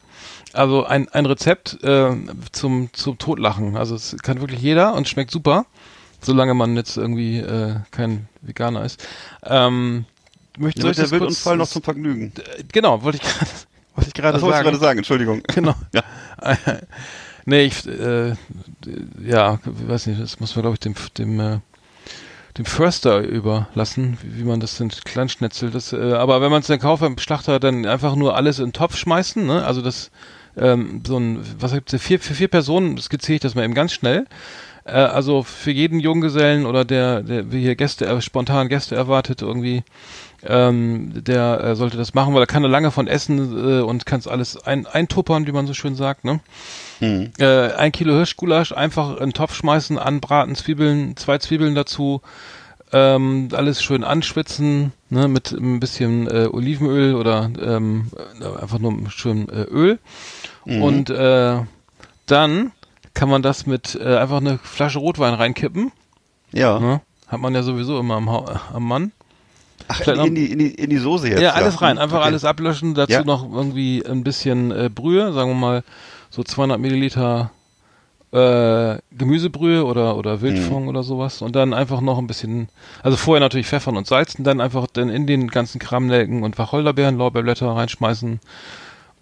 also ein, ein Rezept äh, zum, zum Totlachen. Also es kann wirklich jeder und schmeckt super, solange man jetzt irgendwie äh, kein Veganer ist. Ähm, möchte Ja, soll mit ich das der Wildunfall noch zum Vergnügen. Genau, wollte ich gerade wollte ich gerade Das du sagen. gerade sagen, Entschuldigung. Genau. Ja. nee, ich, äh, ja, weiß nicht, das muss man, glaube ich, dem, dem, äh, dem Förster überlassen, wie, wie man das denn kleinschnetzelt. Das, äh, aber wenn man es dann kauft beim Schlachter, dann einfach nur alles in den Topf schmeißen, ne? Also das, ähm, so ein, was gibt's, vier, für vier Personen skizziere ich das mal eben ganz schnell. Äh, also für jeden Junggesellen oder der, der wie hier Gäste, äh, spontan Gäste erwartet, irgendwie, ähm, der äh, sollte das machen, weil er kann da lange von essen äh, und kann es alles ein, eintuppern, wie man so schön sagt, ne? Hm. Äh, ein Kilo Hirschgulasch einfach in den Topf schmeißen, anbraten, Zwiebeln, zwei Zwiebeln dazu, ähm, alles schön anschwitzen, ne, mit ein bisschen äh, Olivenöl oder ähm, äh, einfach nur schön äh, Öl. Und äh, dann kann man das mit äh, einfach eine Flasche Rotwein reinkippen. Ja. Ne? Hat man ja sowieso immer am, Hau- am Mann. Ach, Vielleicht noch- in die, in, die, in die Soße jetzt. Ja, alles rein, einfach Okay. alles ablöschen, dazu Ja. noch irgendwie ein bisschen äh, Brühe, sagen wir mal so 200 Milliliter äh, Gemüsebrühe oder oder Wildfond oder sowas und dann einfach noch ein bisschen, also vorher natürlich pfeffern und salzen, dann einfach dann in den ganzen Kramnelken und Wacholderbeeren, Lorbeerblätter reinschmeißen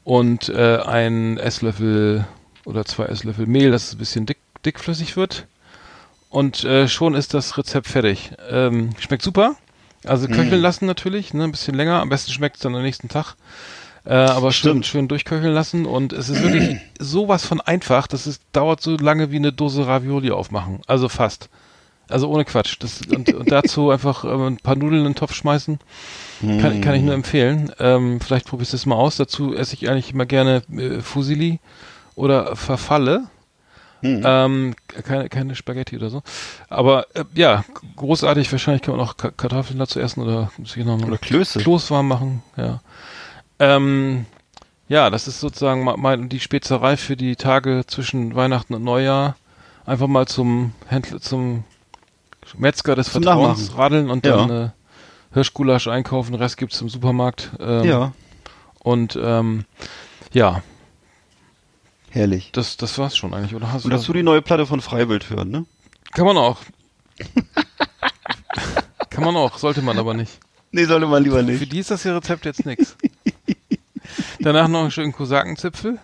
und äh, ein Esslöffel oder zwei Esslöffel Mehl, dass es ein bisschen dick, dickflüssig wird und äh, schon ist das Rezept fertig. Ähm, schmeckt super. Also köcheln lassen natürlich, ne, ein bisschen länger. Am besten schmeckt es dann am nächsten Tag. Äh, aber schön, Stimmt. schön durchköcheln lassen. Und es ist wirklich sowas von einfach. Das ist, dauert so lange wie eine Dose Ravioli aufmachen. Also fast. Also ohne Quatsch. Das, und, und dazu einfach ähm, ein paar Nudeln in den Topf schmeißen. Kann, kann ich nur empfehlen. Ähm, vielleicht probierst du es mal aus. Dazu esse ich eigentlich immer gerne äh, Fusilli oder Verfalle. Hm. Ähm, keine, keine Spaghetti oder so. Aber äh, ja, großartig. Wahrscheinlich kann man auch Ka Kartoffeln dazu essen oder sich noch Oder Klöße. Kloß warm machen. Ja. Ähm, ja, das ist sozusagen mal, mal die Spezerei für die Tage zwischen Weihnachten und Neujahr. Einfach mal zum Händler, zum Metzger des Zum Vertrauens Nachmachen. radeln und Ja. dann äh, Hirschgulasch einkaufen. Den Rest gibt's im Supermarkt. Ähm, Ja, Und ähm, ja, herrlich. das, das war's schon eigentlich, oder? Hast Und du dazu die neue Platte von Freiwild hören, ne? Kann man auch. Kann man auch, sollte man aber nicht. Nee, sollte man lieber Für nicht. die ist das hier Rezept jetzt nix. Danach noch einen schönen Kosakenzipfel.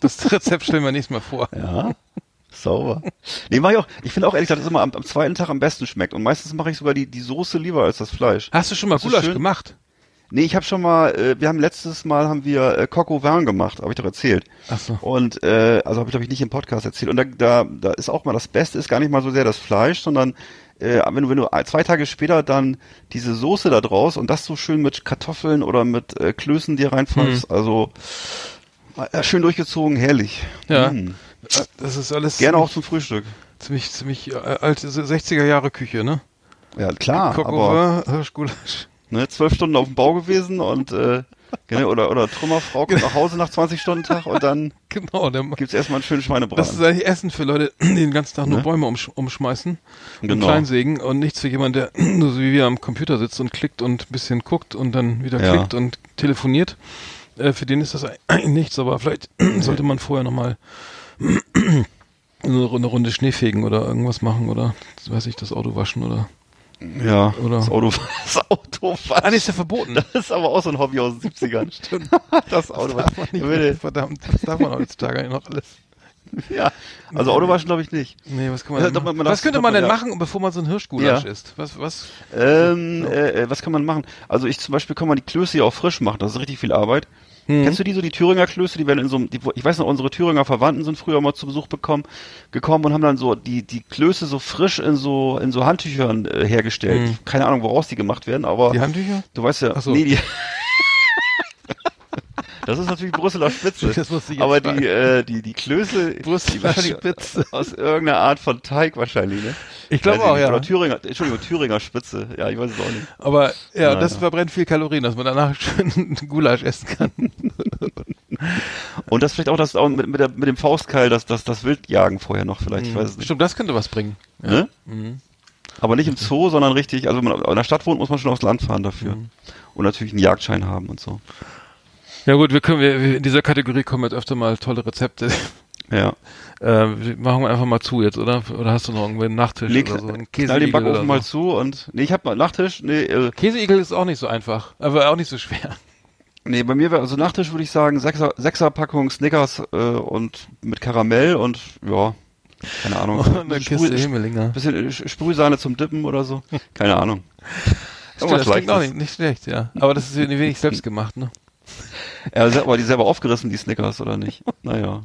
Das Rezept stellen wir nächstes Mal vor. Ja. Sauber. Nee, mach ich auch. Ich finde auch ehrlich gesagt, dass es immer am, am zweiten Tag am besten schmeckt. Und meistens mache ich sogar die, die Soße lieber als das Fleisch. Hast du schon mal Das Gulasch gemacht? Nee, ich habe schon mal, äh, wir haben letztes Mal haben wir äh, au vin gemacht, habe ich doch erzählt. Ach so. Und äh, also habe ich glaube ich nicht im Podcast erzählt. Und da, da, da ist auch mal das Beste ist gar nicht mal so sehr das Fleisch, sondern äh, wenn du wenn du zwei Tage später dann diese Soße da draus und das so schön mit Kartoffeln oder mit äh, Klößen dir reinpfeifst, also äh, schön durchgezogen, herrlich. Ja. Mm. Das ist alles Gerne auch zum Frühstück. ziemlich, ziemlich äh, alte 60er Jahre Küche, ne? Ja, klar, au aber Hirschgulasch. Ne, zwölf Stunden auf dem Bau gewesen und äh, genau, oder oder Trümmerfrau kommt nach Hause nach 20 Stunden Tag und dann Genau, der, gibt's erstmal einen schönen Schweinebraten. das ist eigentlich Essen für Leute, die den ganzen Tag nur Ne? Bäume umsch umschmeißen und Genau. kleinsägen und nichts für jemanden, der nur so wie wir am Computer sitzt und klickt und ein bisschen guckt und dann wieder Ja. klickt und telefoniert. Äh, für den ist das eigentlich nichts, aber vielleicht sollte man vorher nochmal eine Runde, Runde Schnee fegen oder irgendwas machen oder, weiß ich, das Auto waschen oder. Ja, Oder- das Auto, das Auto Ah, nee, ist ja verboten. Das ist aber auch so ein Hobby aus den 70ern. Stimmt. Das Auto darf man nicht mehr, verdammt, das darf man heutzutage eigentlich noch alles. Ja. Also Autowaschen glaube ich nicht. Nee, was kann man, machen? man- was das- könnte man denn ja. machen, bevor man so ein Hirschgulasch Ja. isst? Was, was? Ähm, äh, äh, was kann man machen? Also ich zum Beispiel kann man die Klöße ja auch frisch machen. Das ist richtig viel Arbeit. Mhm. Kennst du die so, die Thüringer Klöße? Die werden in so einem, die, ich weiß noch, unsere Thüringer Verwandten sind früher mal zu Besuch bekommen, gekommen und haben dann so die, die Klöße so frisch in so, in so Handtüchern äh, hergestellt. Mhm. Keine Ahnung, woraus die gemacht werden, aber Die Handtücher? du weißt ja, so. nee, die, das ist natürlich Brüsseler Spitze. Das musste ich jetzt aber fragen. die, äh, die, die Klöße, Brüsseler wahrscheinlich Spitze. aus irgendeiner Art von Teig wahrscheinlich, ne? Ich glaube auch, nicht. ja. Oder Thüringer, Entschuldigung, Thüringer Spitze. Ja, ich weiß es auch nicht. Aber ja, Ja, das ja. verbrennt viel Kalorien, dass man danach schön Gulasch essen kann. Und das vielleicht auch das auch mit, mit, der, mit dem Faustkeil, das, das, das Wildjagen vorher noch vielleicht, ich weiß es nicht. Stimmt, das könnte was bringen. Ja. Ne? Mhm. Aber nicht im Zoo, sondern richtig, also wenn man in der Stadt wohnt, muss man schon aufs Land fahren dafür. Mhm. Und natürlich einen Jagdschein haben und so. Ja gut, wir können wir in dieser Kategorie kommen jetzt öfter mal tolle Rezepte. Ja. Äh, machen wir einfach mal zu jetzt, oder? Oder hast du noch irgendwie einen Nachtisch Nee, oder so? Einen knall den Backofen oder mal so? zu und, nee, ich hab mal Nachtisch, nee, äh, Käseigel ist auch nicht so einfach, aber auch nicht so schwer. nee, bei mir wäre, also Nachtisch würde ich sagen, Sechser, Sechser Packung Snickers, äh, und mit Karamell und, ja, keine Ahnung. Und eine Kiste Sprüh- Himmelinger. bisschen äh, Sprühsahne zum Dippen oder so. Keine Ahnung. Stimmt, das klingt auch nicht, nicht schlecht, ja. Aber das ist ein wenig selbst gemacht, ne? Ja, se- aber die selber aufgerissen, die Snickers, oder nicht? Naja.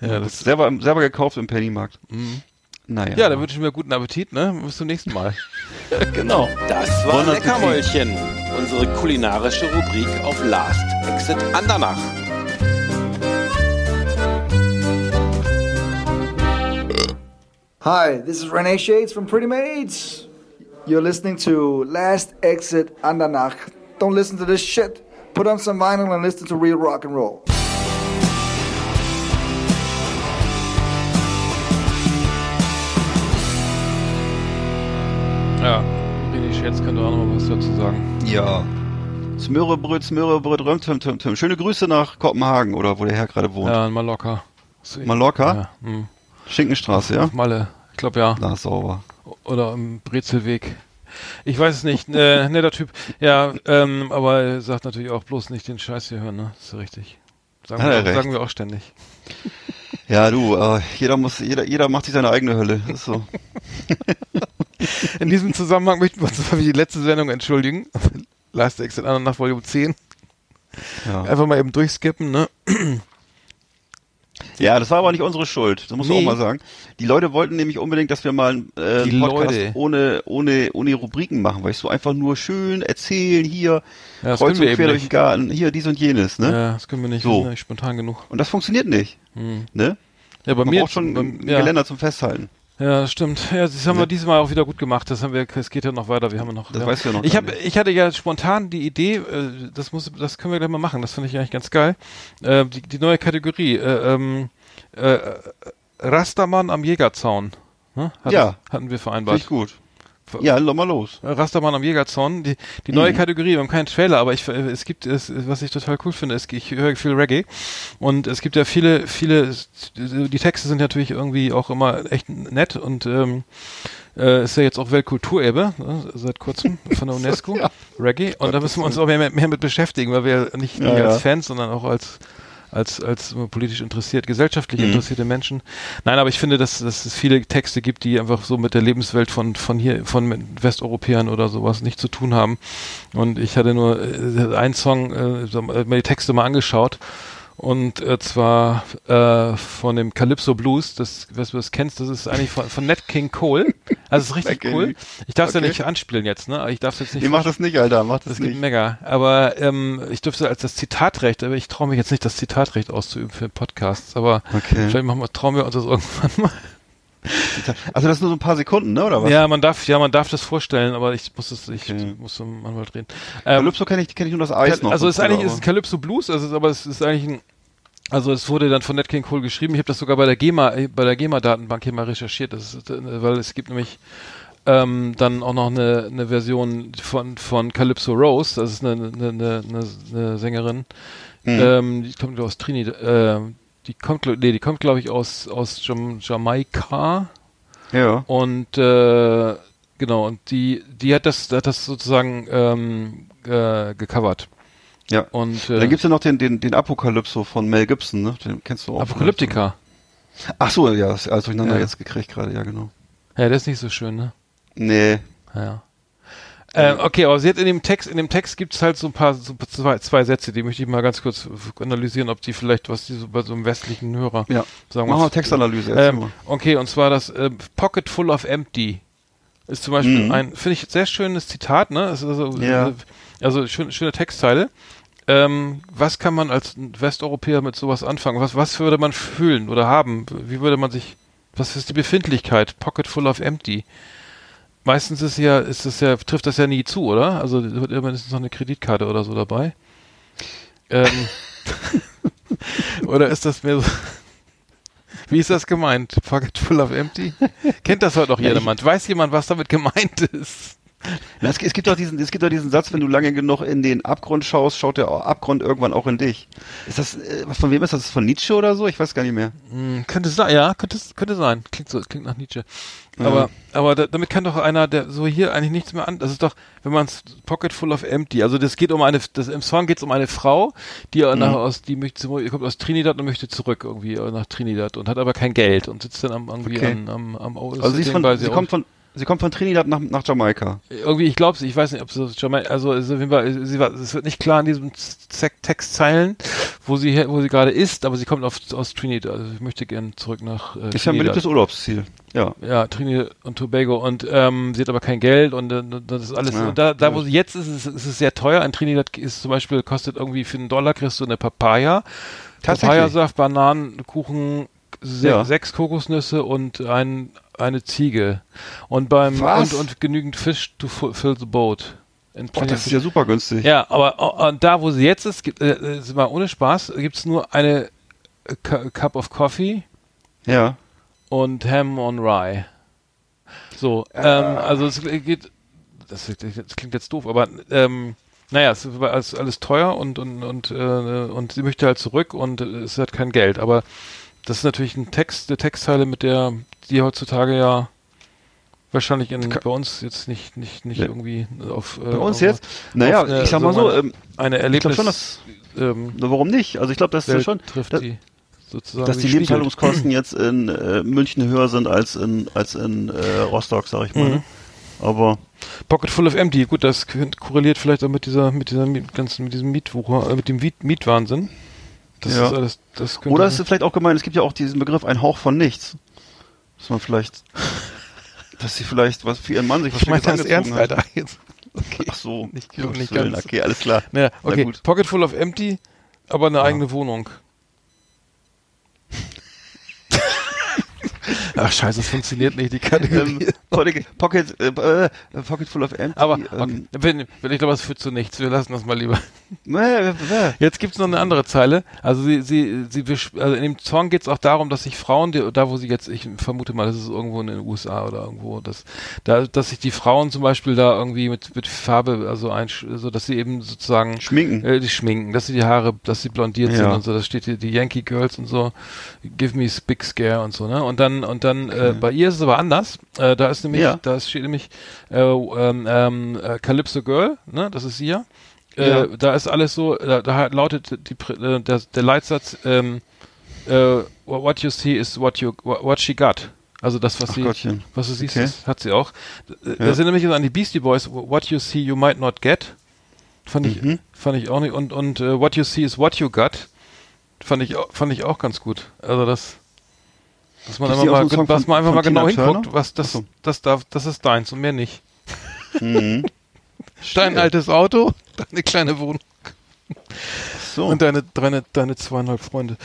Ja, das, selber, selber gekauft im Pennymarkt. Mhm. Naja. ja, dann wünsche ich mir guten Appetit, ne? Bis zum nächsten Mal. genau. Das war Bon. Leckermäulchen, unsere kulinarische Rubrik auf Last Exit Andernach. Hi, this is Renee Shades from Pretty Maids. You're listening to Last Exit Andernach. Don't listen to this shit. Put on some vinyl and listen to real rock and roll. Ja, René Scherz könnte auch noch mal was dazu sagen. Ja. Smörebröt, Smörebröt, Röm, Tim, Tim, Tim. Schöne Grüße nach Kopenhagen oder wo der Herr gerade wohnt. Ja, in Mallorca. Mallorca? Ja, hm. Schinkenstraße, ja? Malle. Ich glaube ja. Na, sauber. Oder im Brezelweg. Ich weiß es nicht. Äh, netter Typ. Ja, ähm, aber er sagt natürlich auch bloß nicht den Scheiß hier hören, ne? ist ja richtig. Sagen, wir, auch, sagen wir auch ständig. Ja, du, äh, jeder muss, jeder, jeder macht sich seine eigene Hölle. Ist so. In diesem Zusammenhang möchten wir uns für die letzte Sendung entschuldigen. Last Exit an nach Volume 10. Ja. Einfach mal eben durchskippen, ne? Ja, das war aber nicht unsere Schuld. Das muss man Nee. auch mal sagen. Die Leute wollten nämlich unbedingt, dass wir mal äh, einen Podcast Leute. ohne, ohne, ohne Rubriken machen, weil ich so einfach nur schön erzählen, hier, Ja, kreuz und quer durch den. Garten, hier dies und jenes, ne? Ja, das können wir nicht, So. nicht spontan genug. Und das funktioniert nicht, Hm. ne? Ja, bei Man mir braucht schon beim- ja. Geländer zum Festhalten. Ja, stimmt. Ja, das haben wir diesmal auch wieder gut gemacht. Das haben wir, es geht ja noch weiter. Wir haben ja noch. Das wir weißt du ja noch Ich habe, ich hatte ja spontan die Idee. Äh, das muss, das können wir gleich mal machen. Das finde ich eigentlich ganz geil. Äh, die, die neue Kategorie. Äh, ähm, äh, Rastermann am Jägerzaun. Ne? Hat Ja. hatten wir Finde vereinbart. ich gut. Ja, lass mal los. Rastermann am Jägerzaun, die, die neue Mhm. Kategorie, wir haben keinen Trailer, aber ich, äh, es gibt, es, was ich total cool finde, ist, ich höre viel Reggae und es gibt ja viele, viele, die Texte sind natürlich irgendwie auch immer echt nett und ähm, äh, ist ja jetzt auch Weltkulturerbe, ne, seit kurzem von der UNESCO, Reggae und da müssen wir uns auch mehr, mehr mit beschäftigen, weil wir nicht, Ja, nicht ja. als Fans, sondern auch als als, als politisch interessiert, gesellschaftlich Mhm. interessierte Menschen. Nein, aber ich finde, dass, dass es viele Texte gibt, die einfach so mit der Lebenswelt von, von hier, von Westeuropäern oder sowas nicht zu tun haben. Und ich hatte nur äh, einen Song, äh, äh, mir die Texte mal angeschaut. Und äh, zwar äh, von dem Calypso Blues, das, was du das kennst, das ist eigentlich von, von Nat King Cole. Also es ist richtig cool. Ich darf es Okay. ja nicht anspielen jetzt, ne? Ich darf jetzt nicht Nee, mach das nicht, Alter, mach das, das geht nicht. mega. Aber ähm, ich dürfte als das Zitatrecht, aber ich traue mich jetzt nicht, das Zitatrecht auszuüben für Podcasts. Aber Okay. vielleicht machen wir, trauen wir uns das irgendwann mal. Also das nur so ein paar Sekunden, ne, oder was? Ja, man darf, ja, man darf das vorstellen, aber ich muss es, ich Okay. muss zum Anwalt reden. Ähm, Calypso kenne ich, kenn ich nur das Eis noch. also es ist eigentlich ist es Calypso Blues, also es aber es ist eigentlich ein also es wurde dann von Nat King Cole geschrieben. Ich habe das sogar bei der GEMA äh, bei der GEMA Datenbank hier mal recherchiert, das ist, äh, weil es gibt nämlich ähm, dann auch noch eine, eine Version von von Calypso Rose, das ist eine, eine, eine, eine, Sängerin, Hm. ähm, die kommt aus Trinidad, äh, die kommt glaub- nee, die kommt glaube ich aus aus Jam Jamaika. Ja. Und äh, genau, und die, die hat das, hat das sozusagen ähm, äh, gecovert. Ja. Und äh, Dann gibt's ja noch den, den, den Apokalypso von Mel Gibson, ne? Den kennst du auch. Apokalyptika. Ach so, ja, ist alles durcheinander Ja. jetzt gekriegt gerade, ja, genau. Ja, der ist nicht so schön, ne? Nee. Ja. Ähm, okay, aber sie hat in dem Text, in dem Text gibt es halt so ein paar, so zwei, zwei Sätze, die möchte ich mal ganz kurz analysieren, ob die vielleicht, was die so bei so einem westlichen Hörer Ja. sagen. Machen wir Textanalyse. Ähm, okay, und zwar das äh, Pocket Full of Empty ist zum Beispiel Mhm. ein, finde ich, sehr schönes Zitat, ne? Also, Ja. also schön, schöne Textzeile. Ähm, was kann man als Westeuropäer mit sowas anfangen? Was, was würde man fühlen oder haben? Wie würde man sich, was ist die Befindlichkeit? Pocket Full of Empty. Meistens ist ja, ist es ja, trifft das ja nie zu, oder? Also wird immer mindestens noch eine Kreditkarte oder so dabei. Ähm, oder ist das mehr so? Wie ist das gemeint? Pocket full of empty? Kennt das heute auch jedermann? Weiß jemand, was damit gemeint ist? Na, es, es gibt doch diesen, es gibt doch diesen Satz, wenn du lange genug in den Abgrund schaust, schaut der Abgrund irgendwann auch in dich. Ist das, äh, von wem ist das? Von Nietzsche oder so? Ich weiß gar nicht mehr. Hm, könnte sein, ja, könnte, könnte sein. Klingt so, klingt nach Nietzsche. Aber, aber da, damit kann doch einer, der so hier eigentlich nichts mehr an. Das ist doch, wenn man es Pocket full of empty. Also das geht um eine, das im Song geht es um eine Frau, die Mhm. nach, aus, die möchte, kommt aus Trinidad und möchte zurück irgendwie äh, nach Trinidad und hat aber kein Geld und sitzt dann am irgendwie Okay. an, am, am Also sie, von, sie kommt von, sie kommt von Trinidad nach, nach Jamaika. irgendwie, ich glaube, ich weiß nicht, ob es schon mal, also es sie wird nicht klar in diesen Textzeilen, wo sie wo sie gerade ist, aber sie kommt auf, aus Trinidad. Also ich möchte gerne zurück nach äh, Ist ja ein beliebtes Urlaubsziel. Ja. ja, Trinidad und Tobago und ähm, sie hat aber kein Geld und äh, das ist alles. Ja, und da, da wo sie jetzt ist, ist, ist es sehr teuer. In Trinidad ist zum Beispiel kostet irgendwie für einen Dollar kriegst du eine Papaya? Papayasaft, Bananen, Kuchen, se Ja. sechs Kokosnüsse und ein, eine Ziege und beim Was? und, und genügend Fisch to fill the boat. Trinidad das ist ja super günstig. ja, aber oh, und da, wo sie jetzt ist, gibt, äh, mal ohne Spaß, gibt es nur eine äh, Cu- Cup of Coffee Ja. und Ham on Rye. So, ähm, also es geht, das, das klingt jetzt doof, aber ähm, naja, es ist alles, alles teuer und und und äh, und sie möchte halt zurück und äh, es hat kein Geld. Aber das ist natürlich ein Text, eine Textzeile, mit der die heutzutage ja wahrscheinlich in, bei uns jetzt nicht nicht nicht Ja. irgendwie auf äh, Bei uns jetzt? Naja, auf eine- ich sag mal so, eine- ähm, eine ich glaube Erlebnis. schon, dass, ähm, warum nicht? Also ich glaube, das Welt schon, trifft dass, die sozusagen dass die spiegelt. Lebenshaltungskosten jetzt in äh, München höher sind als in als in äh, Rostock, sag ich mal. Mhm. Ne? Aber Pocket Full of Empty, gut, das korreliert vielleicht auch mit dieser, mit dieser Miet- ganzen, mit diesem Mietwucher, äh, mit dem Miet Mietwahnsinn. Das Ja. ist alles, das Oder ist es vielleicht auch gemeint, es gibt ja auch diesen Begriff ein Hauch von nichts. Dass man vielleicht, dass sie vielleicht was für ihren Mann sich was ich meine das ernst, hat. Alter. Jetzt. Okay. Ach so, Nicht- Gottes nicht ganz. Okay, alles klar. Naja, Na okay, gut. Pocket Full of Empty, aber eine eigene Wohnung. Ach scheiße, das funktioniert nicht, die Kategorie. Ähm, Pocket, äh, äh, Pocket full of empty. aber okay, ähm, wenn, wenn, ich glaube, das führt zu nichts. Wir lassen das mal lieber. Jetzt gibt's noch eine andere Zeile. Also sie, sie, sie, also in dem Song geht's auch darum, dass sich Frauen, die, da wo sie jetzt, ich vermute mal, das ist irgendwo in den USA oder irgendwo, dass, da, dass sich die Frauen zum Beispiel da irgendwie mit, mit Farbe, also ein, so dass sie eben sozusagen Schminken. äh, die schminken, dass sie die Haare, dass sie blondiert sind Ja. und so. Das steht hier die Yankee Girls und so. Give me big scare und so ne. Und dann und dann äh, bei ihr ist es aber anders. Äh, da ist nämlich, Ja. da steht nämlich äh, ähm, ähm, äh, Calypso Girl, ne. Das ist sie ja. Äh, Ja. Da ist alles so, da, da lautet die, äh, der, der Leitsatz, ähm, äh, what you see is what you what she got. Also das, was Ach sie, Gottchen. was du siehst, Okay. hat sie auch. Ja. Da sind nämlich an die Beastie Boys, what you see you might not get. Fand ich, Mhm. fand ich auch nicht. Und, und äh, what you see is what you got. Fand ich, auch- fand ich auch ganz gut. Also das, dass man einfach mal, so dass man einfach mal genau Tina hinguckt, Turner? was das, so. das darf, das ist deins und mehr nicht. Mhm. Dein altes Auto, deine kleine Wohnung So. und deine, deine, deine zweieinhalb Freunde.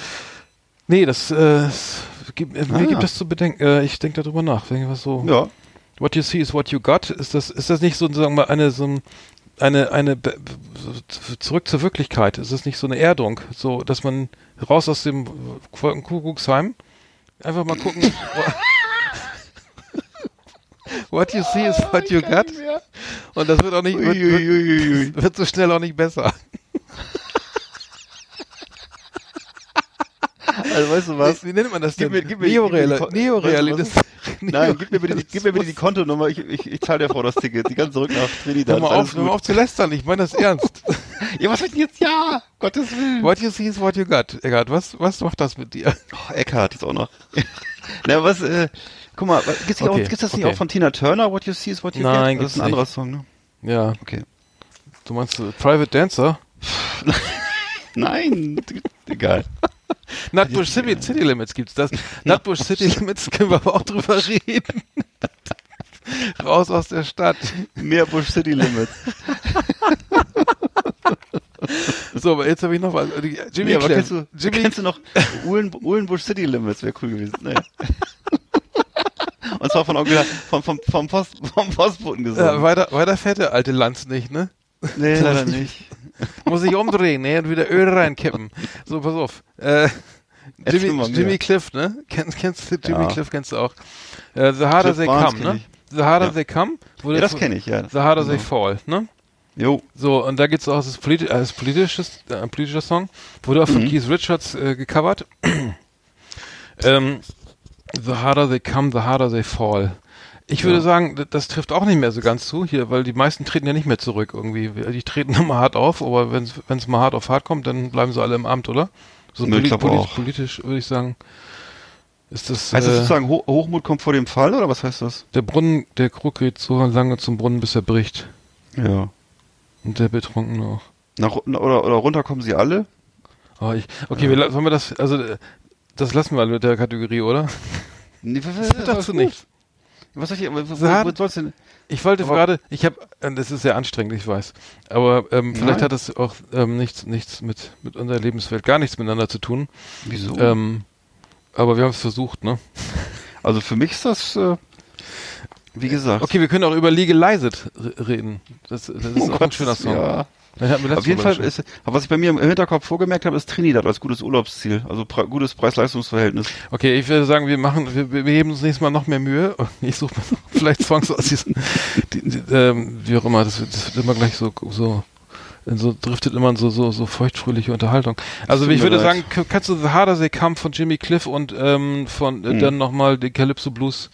Nee, das, äh, es gibt, äh, mir Ah. gibt das zu bedenken. Äh, ich denke darüber nach. Wenn was so. ja. What you see is what you got. Ist das, ist das nicht sozusagen mal eine, so ein, eine, eine, zurück zur Wirklichkeit? Ist das nicht so eine Erdung? So, dass man raus aus dem Wolkenkuckucksheim einfach mal gucken. what you see is what you got. Und das wird auch nicht, wird, wird, wird so schnell auch nicht besser. Also weißt du was? Wie nennt man das denn? gib mir- Neoreal, Neorealismus. Nein, gib mir bitte die, gib mir bitte die Kontonummer. Ich, ich, ich zahle der Frau das Ticket. Die kann zurück nach Hör mal auf, hör mal auf zu lästern, ich meine das ernst. Ja, was wird denn jetzt? Ja, Gottes Willen. What you see is what you got. Eckart, was, was macht das mit dir? Oh, Eckhart jetzt auch noch. Na, was, äh, guck mal, gibt's, nicht Okay, auch, gibt's das nicht okay. auch von Tina Turner? What you see is what you Nein, get? Das ist ein anderer Song, ne? Ja, Okay. du meinst äh, Private Dancer? Nein, egal. Nutbush City, City Limits gibt's das. Nutbush City Limits können wir aber auch drüber reden. Raus aus der Stadt. Mehr Bush City Limits. So, aber jetzt habe ich noch was. Jimmy ja, kennst du, Jimmy, kennst du noch Uhlen, Uhlenbusch City Limits? Wäre cool gewesen. Naja. Und zwar von Onkel, vom, vom, vom, Post, vom Postboten gesungen. weiter, weiter fährt der alte Lanz nicht, ne? Nee, leider nicht. Muss ich umdrehen, ne? Und wieder Öl reinkippen. So, pass auf. Äh, Jimmy. Jimmy Cliff, ne? Kennst, kennst du Jimmy Ja. Cliff, kennst du auch. Äh, The Harder Cliff They Barnes Come, ne? The Harder Ja. They Come. wo Ja, das kenne ich, ja. The Harder They Genau. Fall, ne? Jo. So, und da auch, es ist politi äh, es ist politisches, äh, ein politischer Song, wurde auch von Mhm. Keith Richards äh, gecovert. ähm, the harder they come, the harder they fall. Ich würde Ja. sagen, das trifft auch nicht mehr so ganz zu hier, weil die meisten treten ja nicht mehr zurück irgendwie. Die treten immer hart auf, aber wenn es mal hart auf hart kommt, dann bleiben sie alle im Amt, oder? So Ja, ich poli glaub poli auch. politisch würde ich sagen, ist das, Heißt das äh, sozusagen, Ho Hochmut kommt vor dem Fall, oder was heißt das? der Brunnen, der Krug geht so lange zum Brunnen, bis er bricht. Ja. Und der Betrunkene auch. Nach, oder, oder runter kommen sie alle? Oh, ich, okay, wir, la- sollen wir das, also äh, das lassen wir mit der Kategorie, oder? Nee, Das wird dazu nicht. Was soll ich, wo, hat- wo soll's denn? Ich wollte Aber- gerade, ich habe, das ist sehr anstrengend, ich weiß, aber ähm, vielleicht Nein. hat das auch ähm, nichts, nichts mit mit unserer Lebenswelt, gar nichts miteinander zu tun. Wieso? Ähm, aber wir haben es versucht, ne? also für mich ist das, äh, wie gesagt. Okay, wir können auch über Legalized reden. Das, das ist Oh auch ein Gott, schöner Song. Ja. Auf jeden Fall ist, was ich bei mir im Hinterkopf vorgemerkt habe, ist Trinidad als gutes Urlaubsziel. Also gutes Preis-Leistungs-Verhältnis. Okay, ich würde sagen, wir machen, wir, wir geben uns nächstes Mal noch mehr Mühe. Ich suche mir noch vielleicht Songs aus diesen, die, die, ähm, wie auch immer, das, wird- das wird immer gleich so, so, so driftet immer in so, so, so feuchtfröhliche Unterhaltung. Also ich würde leid. sagen, kannst du The Harder They Come von Jimmy Cliff und ähm, von äh, Mhm. dann nochmal den Calypso Blues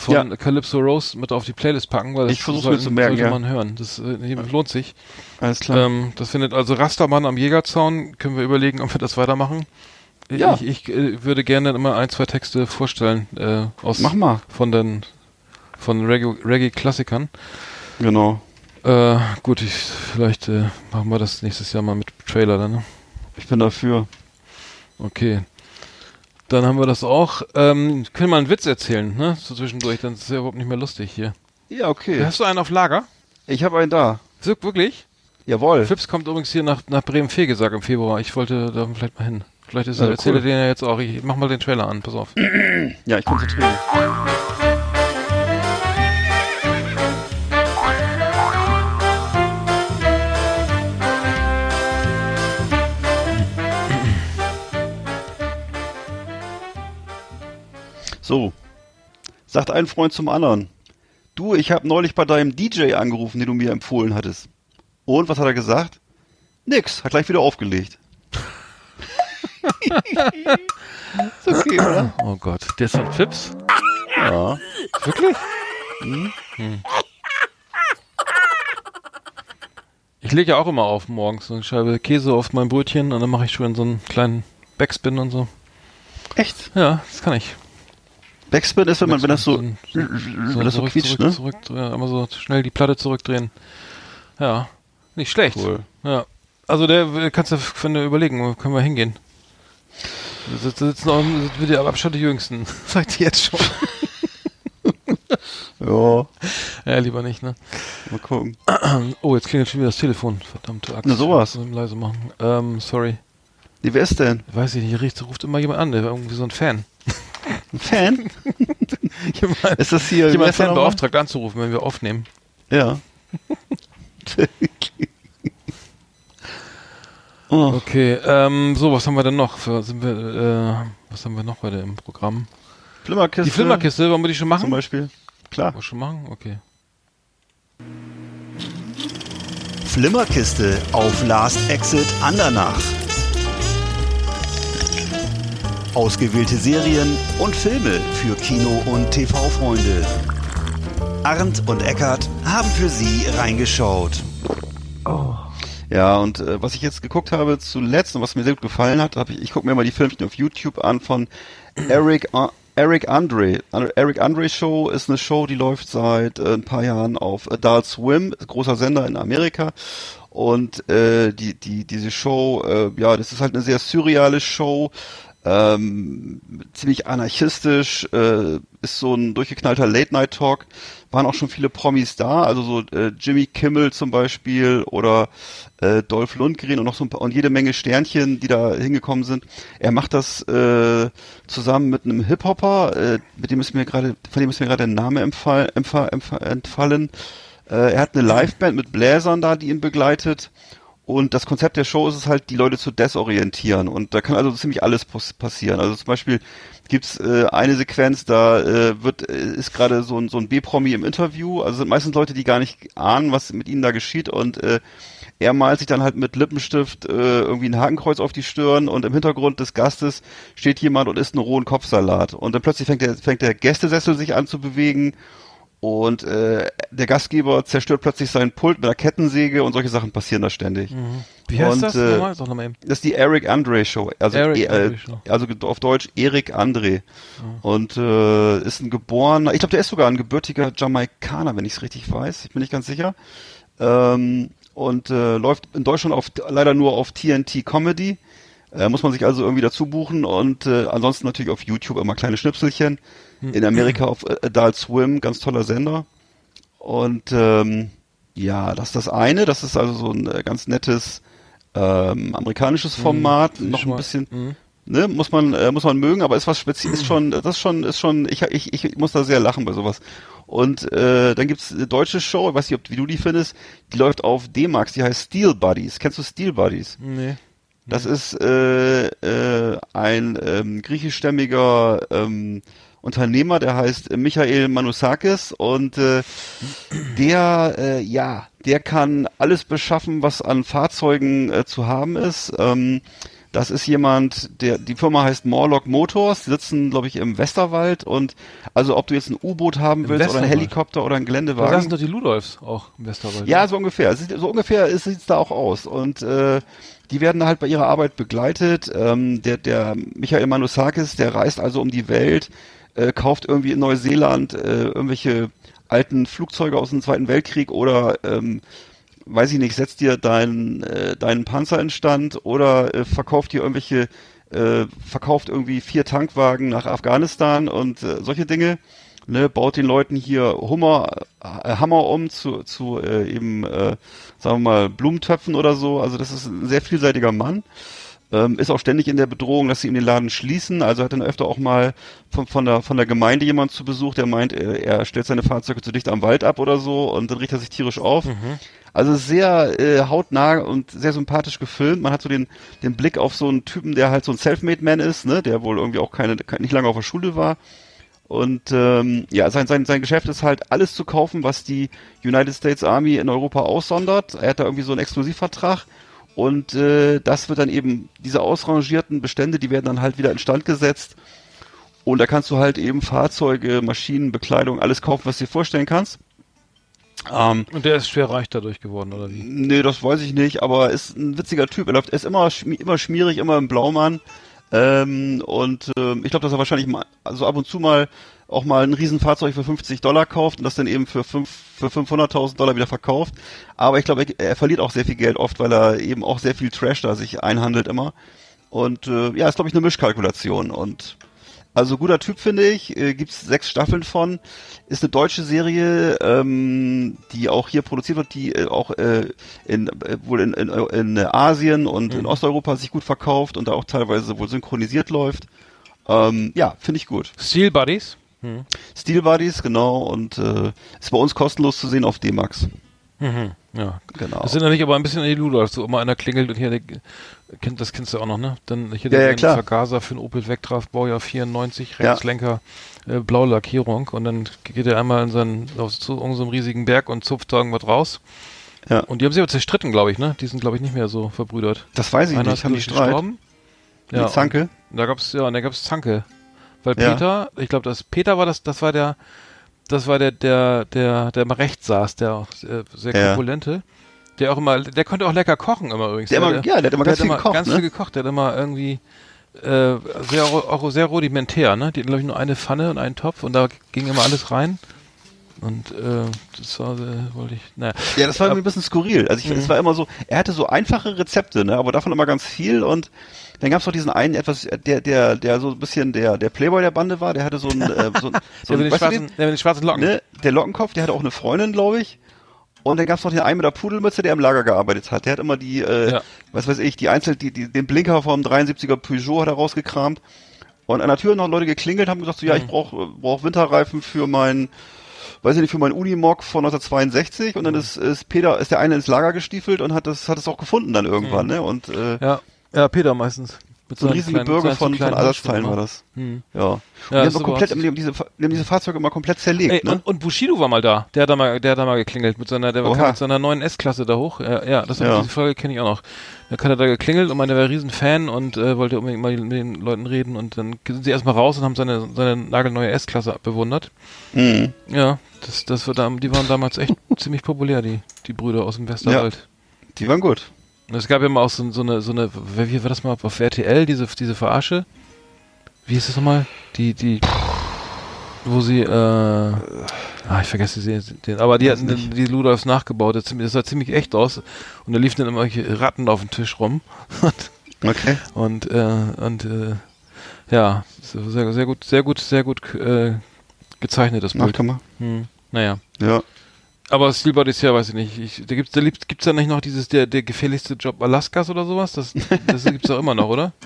von Ja. Calypso Rose mit auf die Playlist packen, weil das Ich versuch's mir sollten- zu merken, sollte ja. man hören. Das äh, lohnt sich. Alles klar. Ähm, das findet also Rastermann am Jägerzaun. Können wir überlegen, ob wir das weitermachen. Ja. Ich, ich äh, würde gerne immer ein, zwei Texte vorstellen äh, aus Mach mal. von den von Reggae- Reggae-Klassikern. Genau. Äh, gut, ich, vielleicht äh, machen wir das nächstes Jahr mal mit Trailer dann. Ne? Ich bin dafür. Okay. Dann haben wir das auch. Ähm, können wir einen Witz erzählen, ne? So zwischendurch, dann ist es ja überhaupt nicht mehr lustig hier. Ja, okay. Hast du einen auf Lager? Ich habe einen da. So, wirklich? Jawohl. Fips kommt übrigens hier nach, nach Bremen-Fegesack im Februar. Ich wollte da vielleicht mal hin. Vielleicht ist er, cool. er den ja jetzt auch. Ich mach mal den Trailer an, pass auf. Ja, ich konzentriere mich. So, sagt ein Freund zum anderen. Du, ich habe neulich bei deinem DJ angerufen, den du mir empfohlen hattest. Und was hat er gesagt? Nix, hat gleich wieder aufgelegt. ist okay, oder? Oh Gott, der ist von Fips? Ja. Wirklich? Hm. Ich lege ja auch immer auf morgens so eine Scheibe Käse auf mein Brötchen und dann mache ich schon so einen kleinen Backspin und so. Echt? Ja, das kann ich. Backspin ist, wenn man, wenn das so, Backspin, wenn das so zurück, quietscht, zurück, ne? zurück, ja, immer so schnell die Platte zurückdrehen. Ja, nicht schlecht. Cool. Ja, also der kannst du, wenn du überlegen, wo können wir hingehen? Wir sitzen auch mit der Abstand der Jüngsten. Sagt ihr jetzt schon. Ja, Ja, lieber nicht, ne? mal gucken. Oh, jetzt klingelt schon wieder das Telefon. Verdammte Axt. Na, sowas. Leise machen. Ähm, sorry. Nee, wer ist denn? Weiß ich nicht, hier riecht, ruft immer jemand an, der war irgendwie so ein Fan. Ein Fan? Jemand, Ist das hier? jemand Fan beauftragt anzurufen, wenn wir aufnehmen. Ja. oh, Okay, ähm, so, was haben wir denn noch? Für, sind wir, äh, was haben wir noch heute im Programm? Flimmerkiste. Die Flimmerkiste, wollen wir die schon machen? Zum Beispiel. Klar. Wollen wir schon machen? Okay. Flimmerkiste auf Last Exit Andernach. Ausgewählte Serien und Filme für Kino- und TV-Freunde. Arndt und Eckart haben für Sie reingeschaut. Ja, und äh, was ich jetzt geguckt habe zuletzt und was mir sehr gut gefallen hat, habe ich, ich gucke mir immer die Filmchen auf YouTube an von Eric A- Eric Andre. An- Eric Andre Show ist eine Show, die läuft seit äh, ein paar Jahren auf Adult Swim, großer Sender in Amerika. Und äh, die, die, diese Show, äh, ja, das ist halt eine sehr surreale Show, ähm, ziemlich anarchistisch, äh, ist so ein durchgeknallter Late-Night-Talk. Waren auch schon viele Promis da, also so äh, Jimmy Kimmel zum Beispiel oder äh, Dolph Lundgren und noch so ein paar und jede Menge Sternchen, die da hingekommen sind. Er macht das äh, zusammen mit einem Hip-Hopper, äh, mit dem ist mir gerade, von dem ist mir gerade der Name empfall, empfall, empfall, entfallen. Äh, er hat eine Liveband mit Bläsern da, die ihn begleitet. Und das Konzept der Show ist es halt, die Leute zu desorientieren. Und da kann also ziemlich alles pass- passieren. Also zum Beispiel gibt's äh, eine Sequenz, da äh, wird äh, ist gerade so ein, so ein B-Promi im Interview. Also sind meistens Leute, die gar nicht ahnen, was mit ihnen da geschieht. Und äh, er malt sich dann halt mit Lippenstift äh, irgendwie ein Hakenkreuz auf die Stirn und im Hintergrund des Gastes steht jemand und isst einen rohen Kopfsalat. Und dann plötzlich fängt der, fängt der Gästesessel sich an zu bewegen und äh, der Gastgeber zerstört plötzlich sein Pult mit einer Kettensäge und solche Sachen passieren da ständig. Wie heißt Und, das? äh, nochmal? Sag nochmal eben. Das ist die Eric Andre Show. Also, Eric e, Andre Show. also auf Deutsch Erik Andre. Und äh, ist ein geborener, ich glaube, der ist sogar ein gebürtiger Jamaikaner, wenn ich es richtig weiß. Ich bin nicht ganz sicher. Ähm, und äh, läuft in Deutschland auf, leider nur auf TNT Comedy. Äh, muss man sich also irgendwie dazu buchen und äh, ansonsten natürlich auf YouTube immer kleine Schnipselchen. In Amerika auf äh, Adult Swim, ganz toller Sender. Und ähm, ja, das ist das eine. Das ist also so ein äh, ganz nettes ähm, amerikanisches Format, Hm, noch ein bisschen, Mhm. ne, muss man äh, muss man mögen, aber ist was speziell, ist schon, das ist schon, ist schon, ich ich ich muss da sehr lachen bei sowas. Und äh, dann gibt's eine deutsche Show, ich weiß nicht, ob, wie du die findest, die läuft auf D-Max, die heißt Steel Buddies. Kennst du Steel Buddies? Nee. Das ist äh, äh, ein ähm, griechischstämmiger ähm, Unternehmer, der heißt Michael Manusakis und äh, der, äh, ja, der kann alles beschaffen, was an Fahrzeugen äh, zu haben ist. Ähm, das ist jemand, der die Firma heißt Morlock Motors, die sitzen, glaube ich, im Westerwald und also ob du jetzt ein U-Boot haben Im willst oder ein Westerwald? Helikopter oder ein Da Geländewagen. saßen doch die Ludolfs auch im Westerwald. Ja, so ungefähr. So ungefähr sieht es da auch aus. Und äh, die werden halt bei ihrer Arbeit begleitet. Ähm, der, der Michael Manusakis, der reist also um die Welt äh, kauft irgendwie in Neuseeland äh, irgendwelche alten Flugzeuge aus dem Zweiten Weltkrieg oder ähm, weiß ich nicht, setzt dir deinen äh, deinen Panzer in Stand oder äh, verkauft dir irgendwelche äh, verkauft irgendwie vier Tankwagen nach Afghanistan und äh, solche Dinge. Ne, baut den Leuten hier Hummer, äh, Hammer um zu, zu äh, eben, äh, sagen wir mal, Blumentöpfen oder so. Also das ist ein sehr vielseitiger Mann. Ähm, ist auch ständig in der Bedrohung, dass sie ihm den Laden schließen. Also hat dann öfter auch mal von, von, der, von der Gemeinde jemand zu Besuch, der meint, er, er stellt seine Fahrzeuge zu dicht am Wald ab oder so und dann riecht er sich tierisch auf. Also sehr äh, hautnah und sehr sympathisch gefilmt. Man hat so den, den Blick auf so einen Typen, der halt so ein Selfmade-Man ist, ne, der wohl irgendwie auch keine nicht lange auf der Schule war. Und ähm, ja, sein, sein, sein Geschäft ist halt alles zu kaufen, was die United States Army in Europa aussondert. Er hat da irgendwie so einen Exklusivvertrag. Und äh, das wird dann eben, diese ausrangierten Bestände, die werden dann halt wieder instand gesetzt. Und da kannst du halt eben Fahrzeuge, Maschinen, Bekleidung, alles kaufen, was du dir vorstellen kannst. Ähm, Und der ist schwer reich dadurch geworden, oder wie? Nee, das weiß ich nicht, aber ist ein witziger Typ. Er läuft, er ist immer, immer schmierig, immer im Blaumann. Ähm, und ähm, ich glaube, dass er wahrscheinlich mal, also ab und zu mal auch mal ein Riesenfahrzeug für 50 Dollar kauft und das dann eben für, fünf, für 500.000 Dollar wieder verkauft. Aber ich glaube, er, er verliert auch sehr viel Geld oft, weil er eben auch sehr viel Trash da sich einhandelt immer. Und äh, ja, ist glaube ich eine Mischkalkulation und also guter Typ finde ich, äh, gibt's sechs Staffeln von, ist eine deutsche Serie, ähm, die auch hier produziert wird, die äh, auch äh, in, äh, wohl in, in, in Asien und in Osteuropa sich gut verkauft und da auch teilweise wohl synchronisiert läuft. Ähm, ja, finde ich gut. Steel Buddies? Steel Buddies, genau, und äh, ist bei uns kostenlos zu sehen auf D-Max. Mhm. Ja. Genau. Das sind ja nicht aber ein bisschen an die Luder, dass so immer einer klingelt und hier, der, kennt, das kennst du auch noch, ne? Dann hier Ja, ja, den klar. Vergaser für einen Opel Vectra, Baujahr 94, Ja. Rechtslenker, äh, blaue Lackierung und dann geht er einmal in seinen, auf zu irgendeinem riesigen Berg und zupft da irgendwas raus. Ja. Und die haben sich aber zerstritten, glaube ich, ne? Die sind, glaube ich, nicht mehr so verbrüdert. Das weiß ich Einer nicht, ist ich, Streit? gestorben. Die Zanke? Da gab's ja, und da gab's Zanke. Weil Ja. Peter, ich glaube, das Peter war das, das war der, das war der, der, der, der immer rechts saß, der auch sehr, sehr Ja. korpulente. Der auch immer, der konnte auch lecker kochen immer übrigens. Der immer- ja, der hat immer ganz viel gekocht, Ganz ne? viel gekocht, der hat immer irgendwie äh, sehr, auch sehr rudimentär, ne? Die hatten, glaube ich, nur eine Pfanne und einen Topf und da ging immer alles rein. Und äh, das war, äh, wollte ich, naja. Ja, das war irgendwie ein bisschen skurril. Also ich finde, es war immer so, er hatte so einfache Rezepte, ne, aber davon immer ganz viel und dann gab's noch diesen einen etwas, der, der, der so ein bisschen der, der Playboy der Bande war, der hatte so einen, äh, so, so Der mit, einen, schwarzen, den? der mit den schwarzen Locken. ne, der Lockenkopf, der hatte auch eine Freundin, glaube ich. Und dann gab's noch den einen mit der Pudelmütze, der im Lager gearbeitet hat. Der hat immer die, äh, Ja. was weiß ich, die Einzel, die, die, den Blinker vom 73er Peugeot hat er rausgekramt. Und an der Tür noch Leute geklingelt, haben gesagt, so, ja, ich brauche brauch Winterreifen für mein, weiß ich nicht, für meinen Unimog von 1962. Und dann ist, ist Peter, ist der eine ins Lager gestiefelt und hat das, hat es auch gefunden dann irgendwann, ne? Und äh, Ja, ja, Peter meistens. Mit so seinen riesen kleinen- seinen von, von Ersatzteilen war immer. das. Hm. Ja. Und die haben komplett, die haben diese, die haben diese Fahrzeuge immer komplett zerlegt, Ey, ne? und, und Bushido war mal da. Der hat da mal, der hat da mal geklingelt mit seiner, der Oha. kam mit seiner neuen S-Klasse da hoch. Ja, ja das Ja. diese Folge kenne ich auch noch. Da hat er da geklingelt und meinte, er wäre riesen Fan und äh, wollte unbedingt mal mit den Leuten reden und dann sind sie erstmal raus und haben seine, seine nagelneue S-Klasse bewundert. Mhm. Ja, das, das wird da, die waren damals echt ziemlich populär, die, die Brüder aus dem Westerwald. Die waren gut. Es gab ja mal auch so, so eine, so eine, wie war das mal auf RTL, diese, diese Verarsche? Wie hieß das nochmal? Die, die, wo sie, äh, ah, ich vergesse sie, den, aber die hatten den, die Ludolfs nachgebaut, das, das sah ziemlich echt aus und da liefen dann immer welche Ratten auf dem Tisch rum Okay. und, äh, und, äh, ja, sehr, sehr gut, sehr gut, sehr gut, äh, gezeichnetes Ach, Bild. mal. Hm, naja. Ja. Aber Steelbot ist ja, weiß ich nicht. Ich, da gibt's, da gibt's, da nicht noch dieses der der gefährlichste Job Alaskas oder sowas? Das, das gibt's doch immer noch, oder?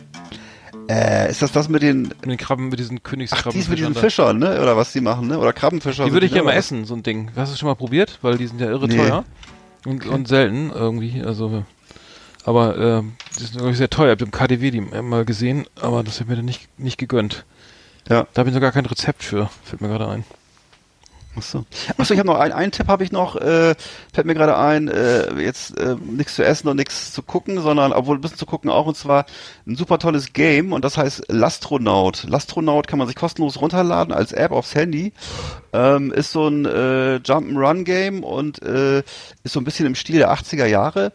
Äh, ist das das mit den, Mit den Krabben, mit diesen ach, Königskrabben. dies mit diesen Fischern, ne? Oder was die machen, ne? Oder Krabbenfischer. Die würde ich ja mal essen, so ein Ding. Hast du schon mal probiert? Weil die sind ja irre Nee. teuer. Und, und selten irgendwie. Also, aber ähm, die sind wirklich sehr teuer. Ich habe im KDW die mal gesehen, aber das habe ich mir dann nicht, nicht gegönnt. Ja. Da habe ich noch gar kein Rezept für. Fällt mir gerade ein. Achso. Achso, ich habe noch einen, einen Tipp habe ich noch, äh, fällt mir gerade ein, äh, jetzt äh, nichts zu essen und nichts zu gucken, sondern obwohl ein bisschen zu gucken auch und zwar ein super tolles Game und das heißt Lastronaut. Lastronaut kann man sich kostenlos runterladen als App aufs Handy. Ähm, ist so ein äh, Jump'n'Run Game und äh, ist so ein bisschen im Stil der 80er Jahre.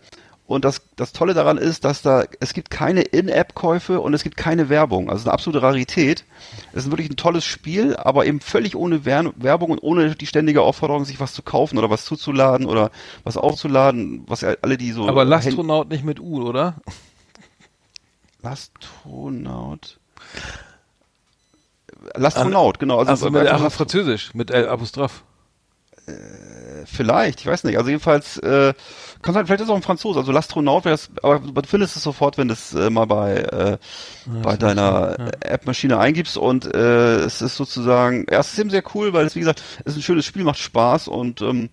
Und das, das Tolle daran ist, dass da, es gibt keine In-App-Käufe und es gibt keine Werbung. Also eine absolute Rarität. Es ist wirklich ein tolles Spiel, aber eben völlig ohne Wer Werbung und ohne die ständige Aufforderung, sich was zu kaufen oder was zuzuladen oder was aufzuladen, was ja alle die so. Aber Lastronaut nicht mit U, oder? Lastronaut. Lastronaut, genau. Also, Also mit ach, Französisch, mit L Apostroph. Vielleicht, ich weiß nicht. Also jedenfalls, äh, kann sein, vielleicht ist es auch ein Franzose, also Lastronaut wäre das, aber du findest es sofort, wenn du es äh, mal bei, äh, bei deiner App-Maschine eingibst und äh, es ist sozusagen, ja, es ist eben sehr cool, weil es, wie gesagt, es ist ein schönes Spiel, macht Spaß und ähm,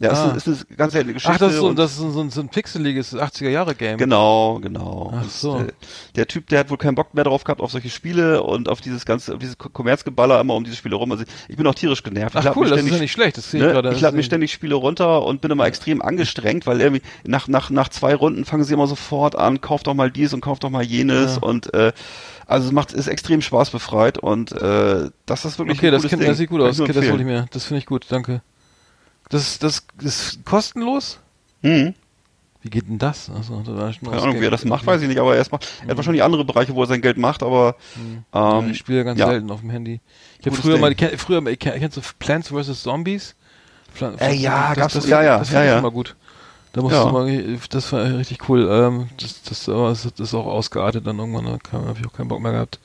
ja, Ah. es ist, ist eine ganz seltene Geschichte. Ach, das ist so, und- das ist so, ein- so ein pixeliges 80er-Jahre-Game. Genau, genau. Ach Und, so. äh, der Typ, der hat wohl keinen Bock mehr drauf gehabt auf solche Spiele und auf dieses ganze, auf dieses Ko- Kommerzgeballer immer um diese Spiele rum. Also ich bin auch tierisch genervt. Ach cool, das ist ja nicht schlecht. Das sehe ich Ne? gerade. Ich lade mir ständig Spiele runter und bin immer extrem angestrengt, weil irgendwie nach, nach, nach zwei Runden fangen sie immer sofort an, kauf doch mal dies und kauf doch mal jenes Ja. und äh, also es macht ist extrem spaßbefreit und äh, das ist wirklich Okay, ein das, kennt, Ding. das sieht gut aus. Okay, das wollte ich mir. Das finde ich gut, danke. Das, das ist kostenlos? Mhm. Wie geht denn das? Also, da Keine Ahnung, wie er das macht, weiß ich nicht, aber er, macht- er hat wahrscheinlich andere Bereiche, wo er sein Geld macht, aber Ja, ähm, ich spiele ganz ja. selten auf dem Handy. Ich habe früher Ding. mal, kenn, früher, kennst du Plants vs. Zombies? Pla- Äh, ja, gab's- das, ja, ja, das ja, ja. immer gut. Da musst Ja. du mal, das war richtig cool. Ähm, das, das, aber das ist auch ausgeartet dann irgendwann, da habe ich auch keinen Bock mehr gehabt.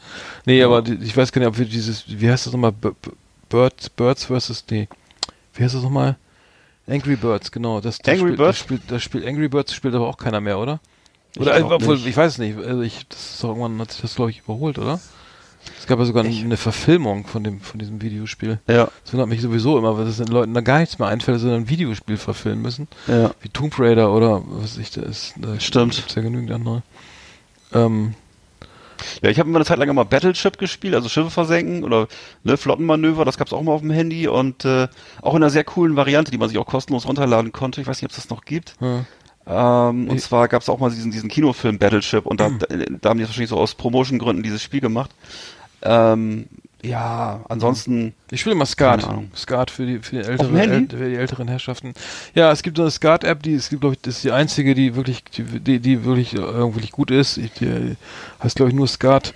Nee, aber die, ich weiß gar nicht, ob wir dieses, wie heißt das nochmal? B B Bird, Birds vs. Nee. Wie heißt das nochmal? Angry Birds, genau. Das, das Angry spielt, Birds? Das spielt, das spielt Angry Birds spielt aber auch keiner mehr, oder? Ich Oder glaub obwohl, nicht. ich weiß es nicht. Also ich, das ist doch irgendwann hat sich das glaube ich überholt, oder? Es gab ja sogar eine Verfilmung von dem von diesem Videospiel. ja, Das wundert mich sowieso immer, weil es den Leuten da gar nichts mehr einfällt, sondern ein Videospiel verfilmen müssen. ja. Wie Tomb Raider oder was ich, da ist. Da Stimmt. Gibt's ja genügend andere. Ähm, Ja, ich habe immer eine Zeit lang immer Battleship gespielt, also Schiffe versenken oder ne, Flottenmanöver, das gab's auch mal auf dem Handy und äh, auch in einer sehr coolen Variante, die man sich auch kostenlos runterladen konnte. Ich weiß nicht, ob es das noch gibt. ja. Ähm, und Ich- zwar gab's auch mal diesen, diesen Kinofilm Battleship und da, da, da haben die wahrscheinlich so aus Promotion-Gründen dieses Spiel gemacht. Ähm, ja, ansonsten, Ich spiele mal Skat. Skat für die, für die, Handy? äl für die älteren Herrschaften. Ja, es gibt so eine Skat-App, die es gibt, glaube ich, das ist die einzige, die wirklich, die, die, die wirklich, äh, wirklich gut ist. Ich, die heißt, glaube ich, nur Skat.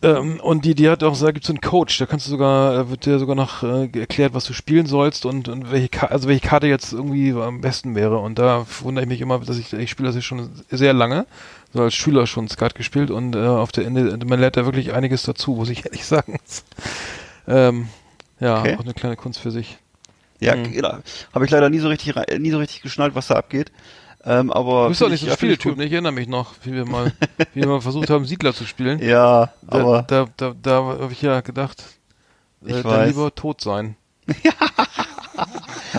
Ähm, und die, die hat auch, da gibt es so einen Coach, da kannst du sogar, da wird dir sogar noch äh, erklärt, was du spielen sollst und, und welche, Ka also welche Karte jetzt irgendwie am besten wäre. Und da wundere ich mich immer, dass ich, ich spiele das jetzt schon sehr lange, so als Schüler schon Skat gespielt und äh, auf der Ende, man lernt da wirklich einiges dazu, muss ich ehrlich sagen. ähm, ja, Okay. auch eine kleine Kunst für sich. ja, genau, habe ich leider nie so richtig, nie so richtig geschnallt, was da abgeht. Ähm, aber Du bist doch nicht ich- so ein ich Spieltyp, ne? Ich erinnere mich noch, wie wir mal, wie wir mal versucht haben, Siedler zu spielen. Ja, Da, aber da, da, da habe ich ja gedacht, äh, Ich dann weiß. lieber tot sein.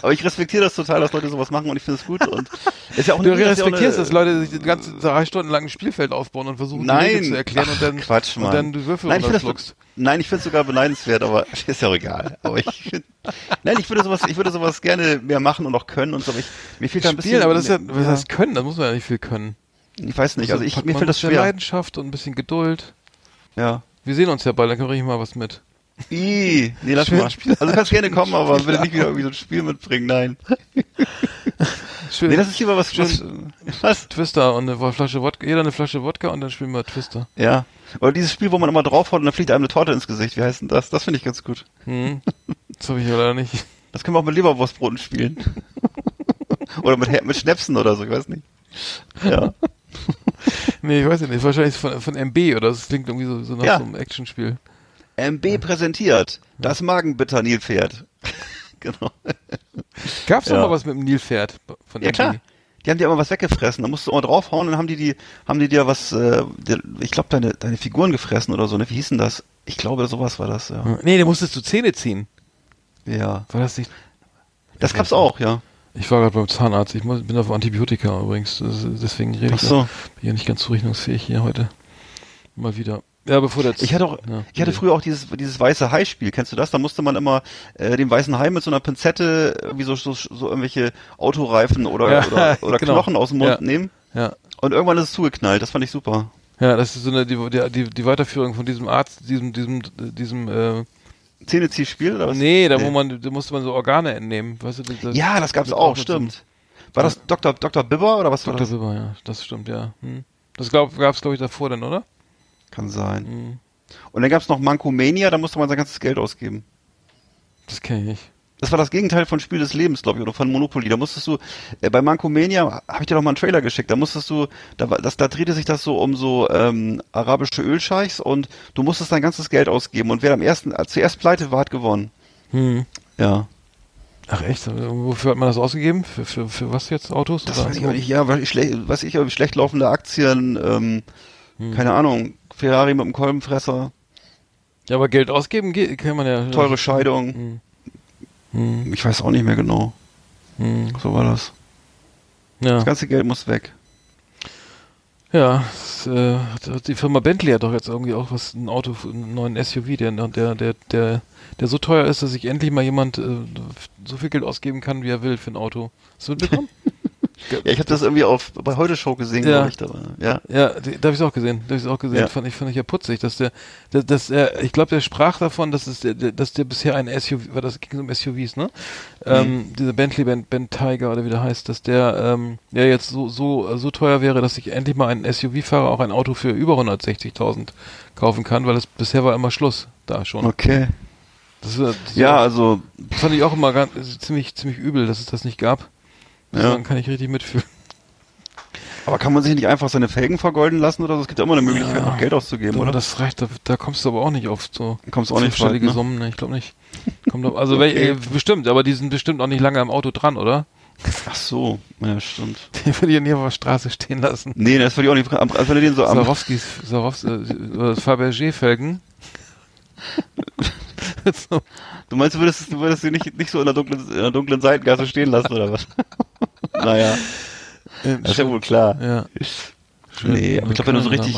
Aber ich respektiere das total, dass Leute sowas machen und ich finde es gut und ist ja auch Du ja respektierst, dass Leute sich die ganze drei Stunden lang ein Spielfeld aufbauen und versuchen, die Nein. Zu erklären und Ach, dann, Quatsch, und Mann. dann du Würfel Nein, ich finde das, runterschluckst. nein, ich finde es sogar beneidenswert, aber ist ja auch egal. Aber ich, nein, ich würde sowas, ich würde sowas gerne mehr machen und auch können und so. Aber ich, mir fehlt da ein bisschen. Spielen, aber das ist ja, was heißt können? Das muss man ja nicht viel können. Ich weiß nicht, also ich, Hat mir fällt das ja schwer. Leidenschaft und ein bisschen Geduld. Ja. Wir sehen uns ja bald, dann bringe ich mal was mit. I, nee, lass Spiel- mal. Spiel- Also du kannst gerne kommen, aber bitte nicht wieder irgendwie so ein Spiel mitbringen, nein. Schön. Nee, das ist lieber was, was, was? Twister und eine Flasche Wodka, jeder eine Flasche Wodka und dann spielen wir Twister. Ja. Oder dieses Spiel, wo man immer draufhaut und dann fliegt einem eine Torte ins Gesicht. Wie heißt denn das? Das finde ich ganz gut. Hm. Das habe ich ja leider nicht. Das können wir auch mit Leberwurstbroten spielen. oder mit, mit Schnäpsen oder so, ich weiß nicht. Ja. Nee, ich weiß nicht. Wahrscheinlich von, von MB oder das klingt irgendwie so, so nach Ja. so einem Actionspiel. MB präsentiert das Magenbitter Nilpferd. genau. Gab's doch Ja. mal was mit dem Nilpferd von Ja MB? klar. Die haben dir immer was weggefressen. Da musst du immer draufhauen, dann haben die die, haben die dir was, äh, ich glaube deine, deine Figuren gefressen oder so. Ne? Wie hieß denn das? Ich glaube, sowas war das. Ja. Nee, da musstest du Zähne ziehen. ja. War das nicht? Das gab's auch, ja. Ich war gerade beim Zahnarzt. Ich muss, bin auf Antibiotika übrigens. Deswegen rede ich so. bin ja nicht ganz zurechnungsfähig hier heute. Mal wieder. Ja, bevor der Ich hatte auch, ja, ich hatte früher auch dieses, dieses weiße Hai-Spiel. Kennst du das? Da musste man immer äh, den weißen Hai mit so einer Pinzette irgendwie so, so, so irgendwelche Autoreifen oder, Ja, oder, oder genau. Knochen aus dem Mund Ja. nehmen. Ja. Und irgendwann ist es zugeknallt. Das fand ich super. Ja, das ist so eine die, die, die, Weiterführung von diesem Arzt, diesem, diesem, diesem äh, Zähneziehspiel oder was? Nee, da wo Nee. man, da musste man so Organe entnehmen, weißt du? Das, Ja, das gab's auch, einem- stimmt. War das Dr. Dr. Bibber oder was war Dr. das? Silber, ja, das stimmt, ja. Hm. Das glaub, gab's glaube ich davor dann, oder? Kann sein. Hm. Und dann gab's noch Mankomania, da musste man sein ganzes Geld ausgeben. Das kenne ich nicht. Das war das Gegenteil von Spiel des Lebens, glaube ich, oder von Monopoly. Da musstest du, äh, bei Mankomania habe ich dir doch mal einen Trailer geschickt, da musstest du, da, das, da drehte sich das so um so ähm, arabische Ölscheichs und du musstest dein ganzes Geld ausgeben und wer am ersten, äh, zuerst pleite war, hat gewonnen. Hm. Ja. Ach echt? Wofür hat man das ausgegeben? Für, für, für was jetzt? Autos? Das oder? weiß ich auch nicht, ja, weil ich schlecht, weiß ich, schlecht laufende Aktien, ähm, Hm. keine Ahnung, Ferrari mit dem Kolbenfresser, Ja, aber Geld ausgeben geht, kann man ja. teure Scheidung, Hm. Hm. ich weiß auch nicht mehr genau. Hm. So war das. Ja. Das ganze Geld muss weg. Ja, das, äh, die Firma Bentley hat doch jetzt irgendwie auch was, ein Auto, einen neuen SUV, der, der, der, der, der so teuer ist, dass sich endlich mal jemand äh, so viel Geld ausgeben kann, wie er will für ein Auto. Hast du mitbekommen? Ja, ich habe das irgendwie auf bei heute Show gesehen, Ja. glaube ich. Da, ja. Ja, da habe ich auch gesehen. Da habe ich auch gesehen. Ja. Fand ich fand ich ja putzig, dass der, dass, dass er, ich glaube, der sprach davon, dass es, der, dass der bisher ein SUV, war das ging um SUVs, ne? Ähm, dieser Bentley Ben, ben Tiger oder wie der heißt, dass der ähm, ja jetzt so so so teuer wäre, dass sich endlich mal ein SUV-Fahrer auch ein Auto für über 160.000 kaufen kann, weil es bisher war immer Schluss da schon. Okay. Das, das Ja, also fand ich auch immer ganz, ziemlich ziemlich übel, dass es das nicht gab. Ja. Ja. kann ich richtig mitfühlen. Aber kann man sich nicht einfach seine Felgen vergolden lassen oder so? Es gibt ja immer eine Möglichkeit, Ja. noch Geld auszugeben, Aber oder? das reicht, da, da kommst du aber auch nicht auf so Kommst auch nicht weit, fünfstellige ne? Summen, ne? ich glaube nicht. Kommt auf, also wel- äh, bestimmt, aber die sind bestimmt auch nicht lange am Auto dran, oder? Ach so, ja, stimmt. Die würde ich ja nie auf der Straße stehen lassen. Nee, das würde ich auch nicht, am- also wenn du den so am, Sarowskis, Sarowski, äh, Fabergé-Felgen. so, du meinst, du würdest, du würdest sie nicht, nicht so in der dunklen, in der dunklen Seitengasse stehen lassen, oder was? naja, ähm, das ist ja wohl klar. ja. Nee, aber ich glaube, wenn du so richtig.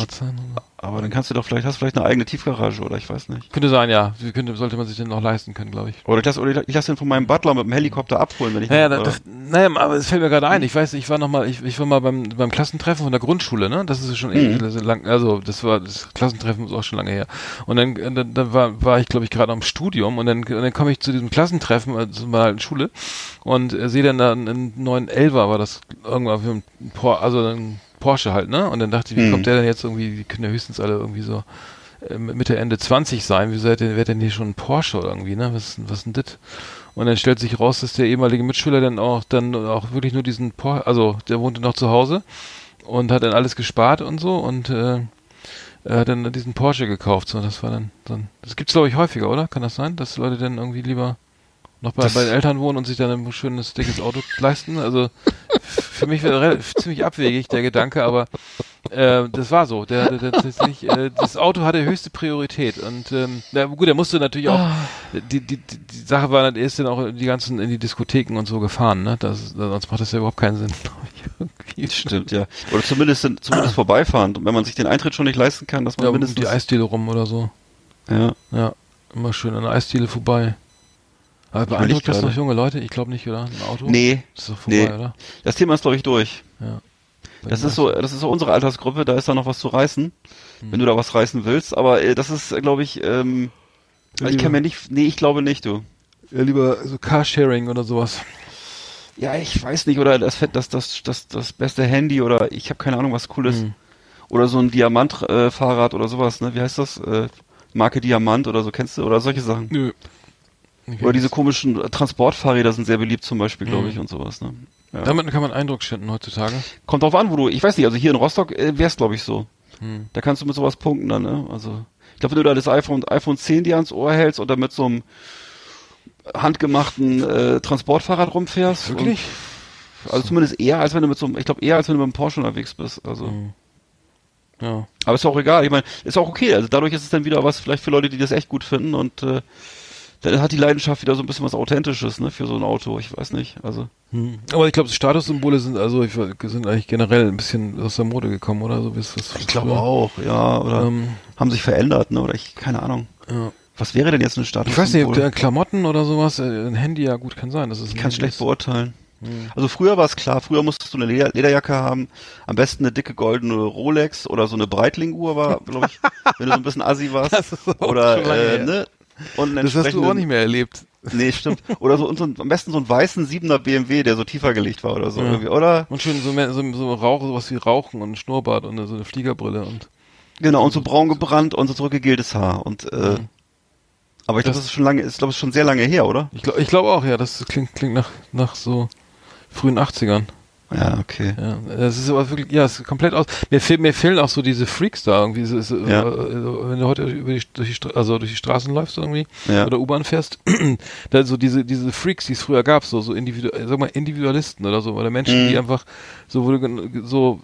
Aber dann kannst du doch vielleicht, hast du vielleicht eine eigene Tiefgarage, oder ich weiß nicht. Könnte sein, ja. Wie Könnte, sollte man sich den noch leisten können, glaube ich. Oder ich lasse, oder ich lasse den von meinem Butler mit dem Helikopter abholen, wenn ich Naja, noch- da, oder- das, naja, aber es fällt mir gerade ein. Ich weiß, ich war noch mal, ich, ich war mal beim, beim Klassentreffen von der Grundschule, ne? Das ist schon Mhm. eh lang, also das war das Klassentreffen ist auch schon lange her. Und dann, äh, dann, dann war, war ich, glaube ich, gerade am Studium und dann, und dann komme ich zu diesem Klassentreffen, also mal in Schule und äh, sehe dann da einen, neuen Elva, war das irgendwann für ein also ein Porsche halt, ne? Und dann dachte ich, wie kommt der denn jetzt irgendwie? Die können ja höchstens alle irgendwie so äh, Mitte Ende 20 sein. Wieso hätte wer denn hier schon ein Porsche oder irgendwie, ne? Was, ist denn- was ist denn das? Und dann stellt sich raus, dass der ehemalige Mitschüler dann auch dann auch wirklich nur diesen Porsche, also der wohnte noch zu Hause und hat dann alles gespart und so und äh, er hat dann diesen Porsche gekauft. So, das war dann, dann das gibt's glaube ich häufiger, oder? Kann das sein, dass Leute dann irgendwie lieber noch bei, bei den Eltern wohnen und sich dann ein schönes, dickes Auto leisten? Also für mich wäre ziemlich abwegig der Gedanke, aber äh, das war so. Der, der, der, das, nicht, äh, das Auto hatte höchste Priorität und ähm, na gut, er musste natürlich auch. Die, die, die, die Sache war, dann, er ist dann auch die ganzen in die Diskotheken und so gefahren. Ne, das, sonst macht das ja überhaupt keinen Sinn. Stimmt, ja. Oder zumindest, zumindest vorbeifahren. Und wenn man sich den Eintritt schon nicht leisten kann, dass man Ja, um mindestens, die Eisdiele rum oder so. ja. Ja, immer schön an der Eisdiele vorbei. Aber beeindruckt das noch junge Leute? Ich glaube nicht, oder? Ein Auto? Nee, Das ist doch vorbei, nee. oder? das Thema ist, glaube ich, durch. Ja. Das ist so, das ist so unsere Altersgruppe, da ist da noch was zu reißen, wenn du da was reißen willst. Aber äh, das ist, glaube ich, ähm, Ja, ich kann mir nicht, nee, ich glaube nicht, du. Ja, lieber so Carsharing oder sowas. Ja, ich weiß nicht, oder das Fett, das, das, das, das beste Handy oder ich habe keine Ahnung, was cool ist. Hm. Oder so ein Diamant-Fahrrad äh, oder sowas, ne? Wie heißt das? Äh, Marke Diamant oder so, kennst du? Oder solche Sachen. Nö. Oder diese komischen Transportfahrräder sind sehr beliebt zum Beispiel, glaube Mhm. ich, und sowas, ne? Ja. Damit kann man Eindruck schinden heutzutage. Kommt drauf an, wo du, ich weiß nicht, also hier in Rostock äh, wär's, glaube ich, so. Hm. Da kannst du mit sowas punkten dann, ne? Also, ich glaube, wenn du da das iPhone, iPhone 10 dir ans Ohr hältst oder mit so einem handgemachten äh, Transportfahrrad rumfährst. Wirklich? Und, also zumindest eher, als wenn du mit so einem, ich glaube eher, als wenn du mit einem Porsche unterwegs bist. Also. Hm. Ja. Aber ist auch egal. Ich meine, ist auch okay. Also dadurch ist es dann wieder was vielleicht für Leute, die das echt gut finden und äh, dann hat die Leidenschaft wieder so ein bisschen was Authentisches, ne, für so ein Auto. Ich weiß nicht. Also Hm. Aber ich glaube, Statussymbole sind also ich, sind eigentlich generell ein bisschen aus der Mode gekommen, oder? So wie es ich glaube auch, ja, oder Ähm, haben sich verändert, ne? Oder ich keine Ahnung. ja. Was wäre denn jetzt ein Status? Ich weiß nicht, ob der Klamotten oder sowas, äh, ein Handy, ja gut, kann sein. Das ist Ich kann Handy schlecht beurteilen. Hm. Also früher war es klar, früher musstest du eine Leder Lederjacke haben, am besten eine dicke goldene Rolex oder so eine Breitling-Uhr war, glaube ich, wenn du so ein bisschen assi warst. Oder äh, ne? Und Das hast du auch nicht mehr erlebt. Nee, stimmt. Oder so, und so am besten so einen weißen Siebener BMW, der so tiefer gelegt war oder so Ja. oder? Und schön so, mehr, so, so Rauch, sowas wie Rauchen und ein Schnurrbart und so eine Fliegerbrille und Genau, und so braun gebrannt und so zurückgegeltes Haar und äh, Mhm. aber ich glaube, Das- das ist schon lange, ist glaube ich schon sehr lange her, oder? ich glaube ich glaub auch, ja, das klingt, klingt nach, nach so frühen 80ern. Ja, okay. Ja, das ist aber wirklich, ja, es ist komplett aus. Mir, fehl, mir fehlen auch so diese Freaks da irgendwie. So, so, Ja. äh, wenn du heute über die, durch die, also durch die Straßen läufst irgendwie Ja. oder U-Bahn fährst, da so diese diese Freaks, die es früher gab, so so Individu sag mal Individualisten oder so oder Menschen, Mhm. die einfach so gen- so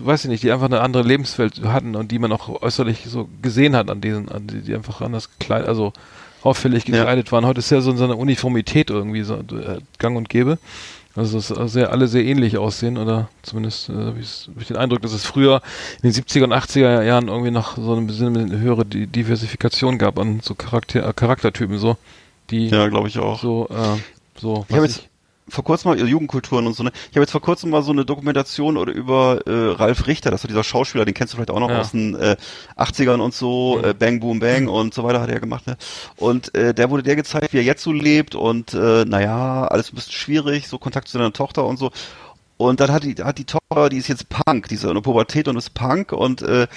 weißt ja nicht, die einfach eine andere Lebenswelt hatten und die man auch äußerlich so gesehen hat an diesen, an die, die einfach anders gekleidet, also auffällig gekleidet waren. Heute ist ja so, so eine Uniformität irgendwie so äh, Gang und Gäbe. Also dass sehr, alle sehr ähnlich aussehen oder zumindest äh, habe ich, hab ich den Eindruck, dass es früher in den 70er und 80er Jahren irgendwie noch so eine, eine höhere Di- Diversifikation gab an so Charakter, äh, Charaktertypen so, die Ja, glaube ich auch. so äh, so Ich habe weiß jetzt vor kurzem mal Jugendkulturen und so, ne? Ich habe jetzt vor kurzem mal so eine Dokumentation oder über äh, Ralf Richter, das war dieser Schauspieler, den kennst du vielleicht auch noch Ja. aus den äh, 80ern und so, Mhm. äh, Bang Boom Bang und so weiter hat er gemacht, ne? Und äh, der wurde der gezeigt, wie er jetzt so lebt und äh, naja, alles ein bisschen schwierig, so Kontakt zu seiner Tochter und so. Und dann hat die, hat die Tochter, die ist jetzt Punk, die ist in der Pubertät und ist Punk und äh,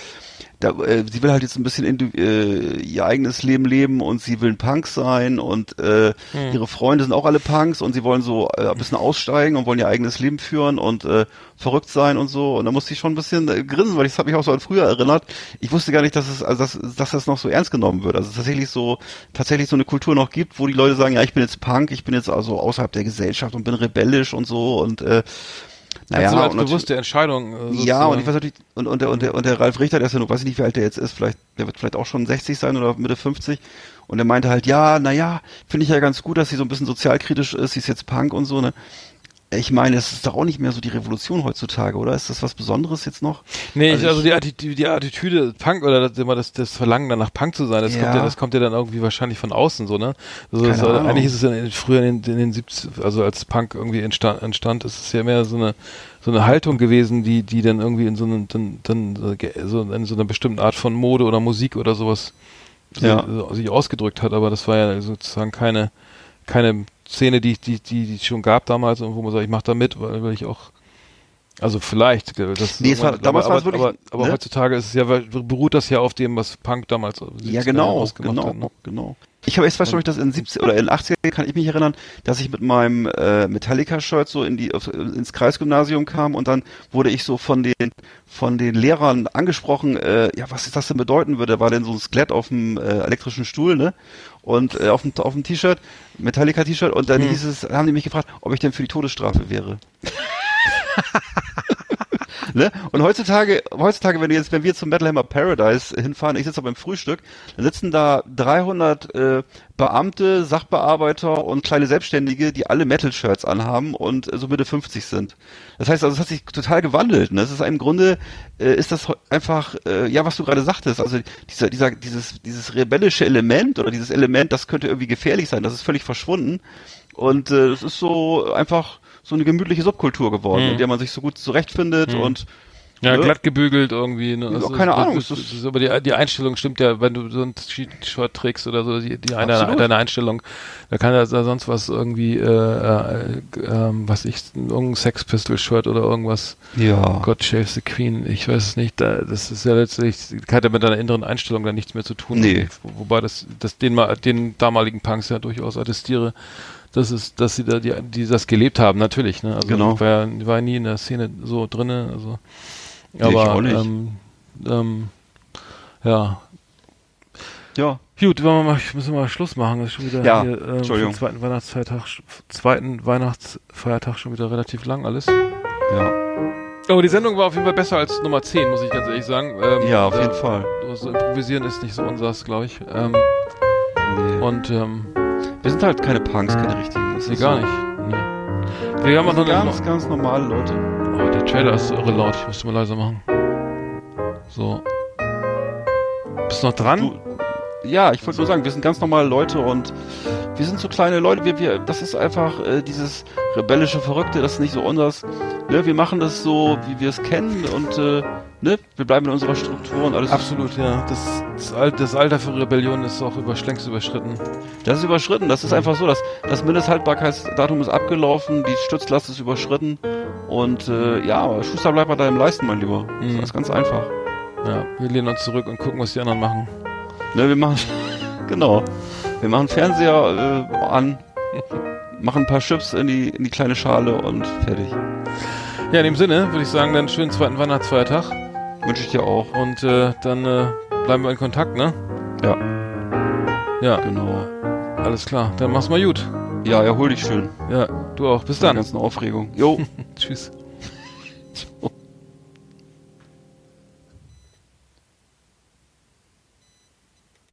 da, äh, sie will halt jetzt ein bisschen in, äh, ihr eigenes Leben leben und sie will ein Punk sein und äh, Hm. ihre Freunde sind auch alle Punks und sie wollen so äh, ein bisschen aussteigen und wollen ihr eigenes Leben führen und äh, verrückt sein und so. Und da musste ich schon ein bisschen äh, grinsen, weil ich das hat mich auch so an früher erinnert. Ich wusste gar nicht, dass es, also dass, dass das noch so ernst genommen wird. Also es tatsächlich so, tatsächlich so eine Kultur noch gibt, wo die Leute sagen, ja, ich bin jetzt Punk, ich bin jetzt also außerhalb der Gesellschaft und bin rebellisch und so und äh, naja, also als und natürlich- bewusste Entscheidung. Äh, ja, sozusagen. und ich weiß natürlich, und, und, der, und, der, und der Ralf Richter, der ist ja nur, weiß ich nicht, wie alt der jetzt ist, vielleicht, der wird vielleicht auch schon 60 sein oder Mitte 50. Und der meinte halt, ja, naja, finde ich ja ganz gut, dass sie so ein bisschen sozialkritisch ist, sie ist jetzt Punk und so, ne? Ich meine, es ist doch auch nicht mehr so die Revolution heutzutage, oder? Ist das was Besonderes jetzt noch? Nee, Also ich, also die, Attitüde, die Attitüde Punk oder das, immer das, das Verlangen danach Punk zu sein, das Ja. kommt ja, das kommt ja dann irgendwie wahrscheinlich von außen so, ne? Also das, eigentlich ist es in, den- früher in den, in den 70 also als Punk irgendwie entstand, entstand, ist es ja mehr so eine so eine Haltung gewesen, die die dann irgendwie in so einen dann, dann so ge- so in so einer bestimmten Art von Mode oder Musik oder sowas Ja. so, sich ausgedrückt hat, aber das war ja sozusagen keine keine Szene, die die die die es schon gab damals und wo man sagt, ich mache da mit, weil, weil ich auch also vielleicht, äh, das Nee, es war- damals aber, war es wirklich, aber, aber ne? heutzutage ist es ja, weil- beruht das ja auf dem, was Punk damals Ja, 70er genau, ausgemacht genau, hat, ne? genau. Ich habe erst weiß, glaube ich, dass in 70 oder in 80er kann ich mich erinnern, dass ich mit meinem äh, Metallica-Shirt so in die auf, ins Kreisgymnasium kam und dann wurde ich so von den von den Lehrern angesprochen, äh, ja, was das denn bedeuten würde. Da war denn so ein Skelett auf dem äh, elektrischen Stuhl, ne? Und äh, auf dem auf dem T-Shirt, Metallica-T-Shirt und dann hieß es, haben die mich gefragt, ob ich denn für die Todesstrafe wäre. Ne? Und heutzutage, heutzutage, wenn jetzt, wenn wir zum Metal Hammer Paradise hinfahren, ich sitze beim Frühstück, dann sitzen da 300 äh, Beamte, Sachbearbeiter und kleine Selbstständige, die alle Metal-Shirts anhaben und äh, so Mitte 50 sind. Das heißt also, es hat sich total gewandelt. Ne? Es ist im Grunde, äh, ist das einfach, äh, ja, was du gerade sagtest, also dieser, dieser, dieses, dieses rebellische Element oder dieses Element, das könnte irgendwie gefährlich sein, das ist völlig verschwunden. Und äh, es ist so einfach so eine gemütliche Subkultur geworden, Mhm. in der man sich so gut zurechtfindet Mhm. und Ja, ne? glatt gebügelt irgendwie. Ne? Ja, Also, keine das, Ahnung, ist- ist, aber die, die Einstellung stimmt ja, wenn du so ein T-Shirt trägst oder so, die, die eine, deine Einstellung, da kann ja da sonst was irgendwie, äh, äh, ähm, was ich, irgendein Sex Pistol Shirt oder irgendwas. Ja. God Shave the Queen, ich weiß es nicht. Da, das ist ja letztlich, hat ja mit deiner inneren Einstellung dann nichts mehr zu tun. Nee. Wo, wobei das, das den, den damaligen Punks ja durchaus attestiere, dass es, dass sie da, die, die das gelebt haben, natürlich. Ne? Also Genau. ich war ja, war nie in der Szene so drinne. Also, ich aber auch nicht. Ähm, ähm, ja. Ja. Gut, wir mal, müssen wir mal Schluss machen. Das ist schon wieder Ja, hier, ähm, Entschuldigung. zweiten Weihnachtsfeiertag, zweiten Weihnachtsfeiertag schon wieder relativ lang alles. Ja. Aber die Sendung war auf jeden Fall besser als Nummer 10, muss ich ganz ehrlich sagen. Ähm, Ja, auf jeden Fall. So improvisieren ist nicht so unseres, glaube ich. Ähm, Nee. und ähm, wir sind halt keine Punks, keine richtigen. Das ist gar so. nicht. Nee. Wir haben Wir auch noch sind ganz, ganz normale Leute. Oh, der Trailer ist irre laut. Ich musste mal leiser machen. So. Bist du noch dran? Du, ja, ich wollte nur sagen, wir sind ganz normale Leute und wir sind so kleine Leute. Wir, wir, das ist einfach äh, dieses rebellische Verrückte, das ist nicht so unseres. Ne, wir machen das so, wie wir es kennen und äh, ne, wir bleiben in unserer Struktur und alles. Absolut, ja. Das, das, Al das Alter für Rebellion ist auch über, längst überschritten. Das ist überschritten. Das ist einfach so, dass das Mindesthaltbarkeitsdatum ist abgelaufen, die Stützlast ist überschritten und äh, ja, Schuster bleibt bei deinem Leisten, mein Lieber. Mhm. Das ist ganz einfach. Ja, wir lehnen uns zurück und gucken, was die anderen machen. Ne, wir machen genau. Wir machen Fernseher äh, an, machen ein paar Chips in die in die kleine Schale und fertig. Ja, in dem Sinne würde ich sagen, dann schönen zweiten Weihnachtsfeiertag Wünsche ich dir auch. und äh, dann äh, bleiben wir in Kontakt, ne? Ja, Ja, genau. alles klar. Dann mach's mal gut. Ja, erhol dich schön. Ja, du auch. Bis der dann. ganzen Aufregung. Jo. Tschüss.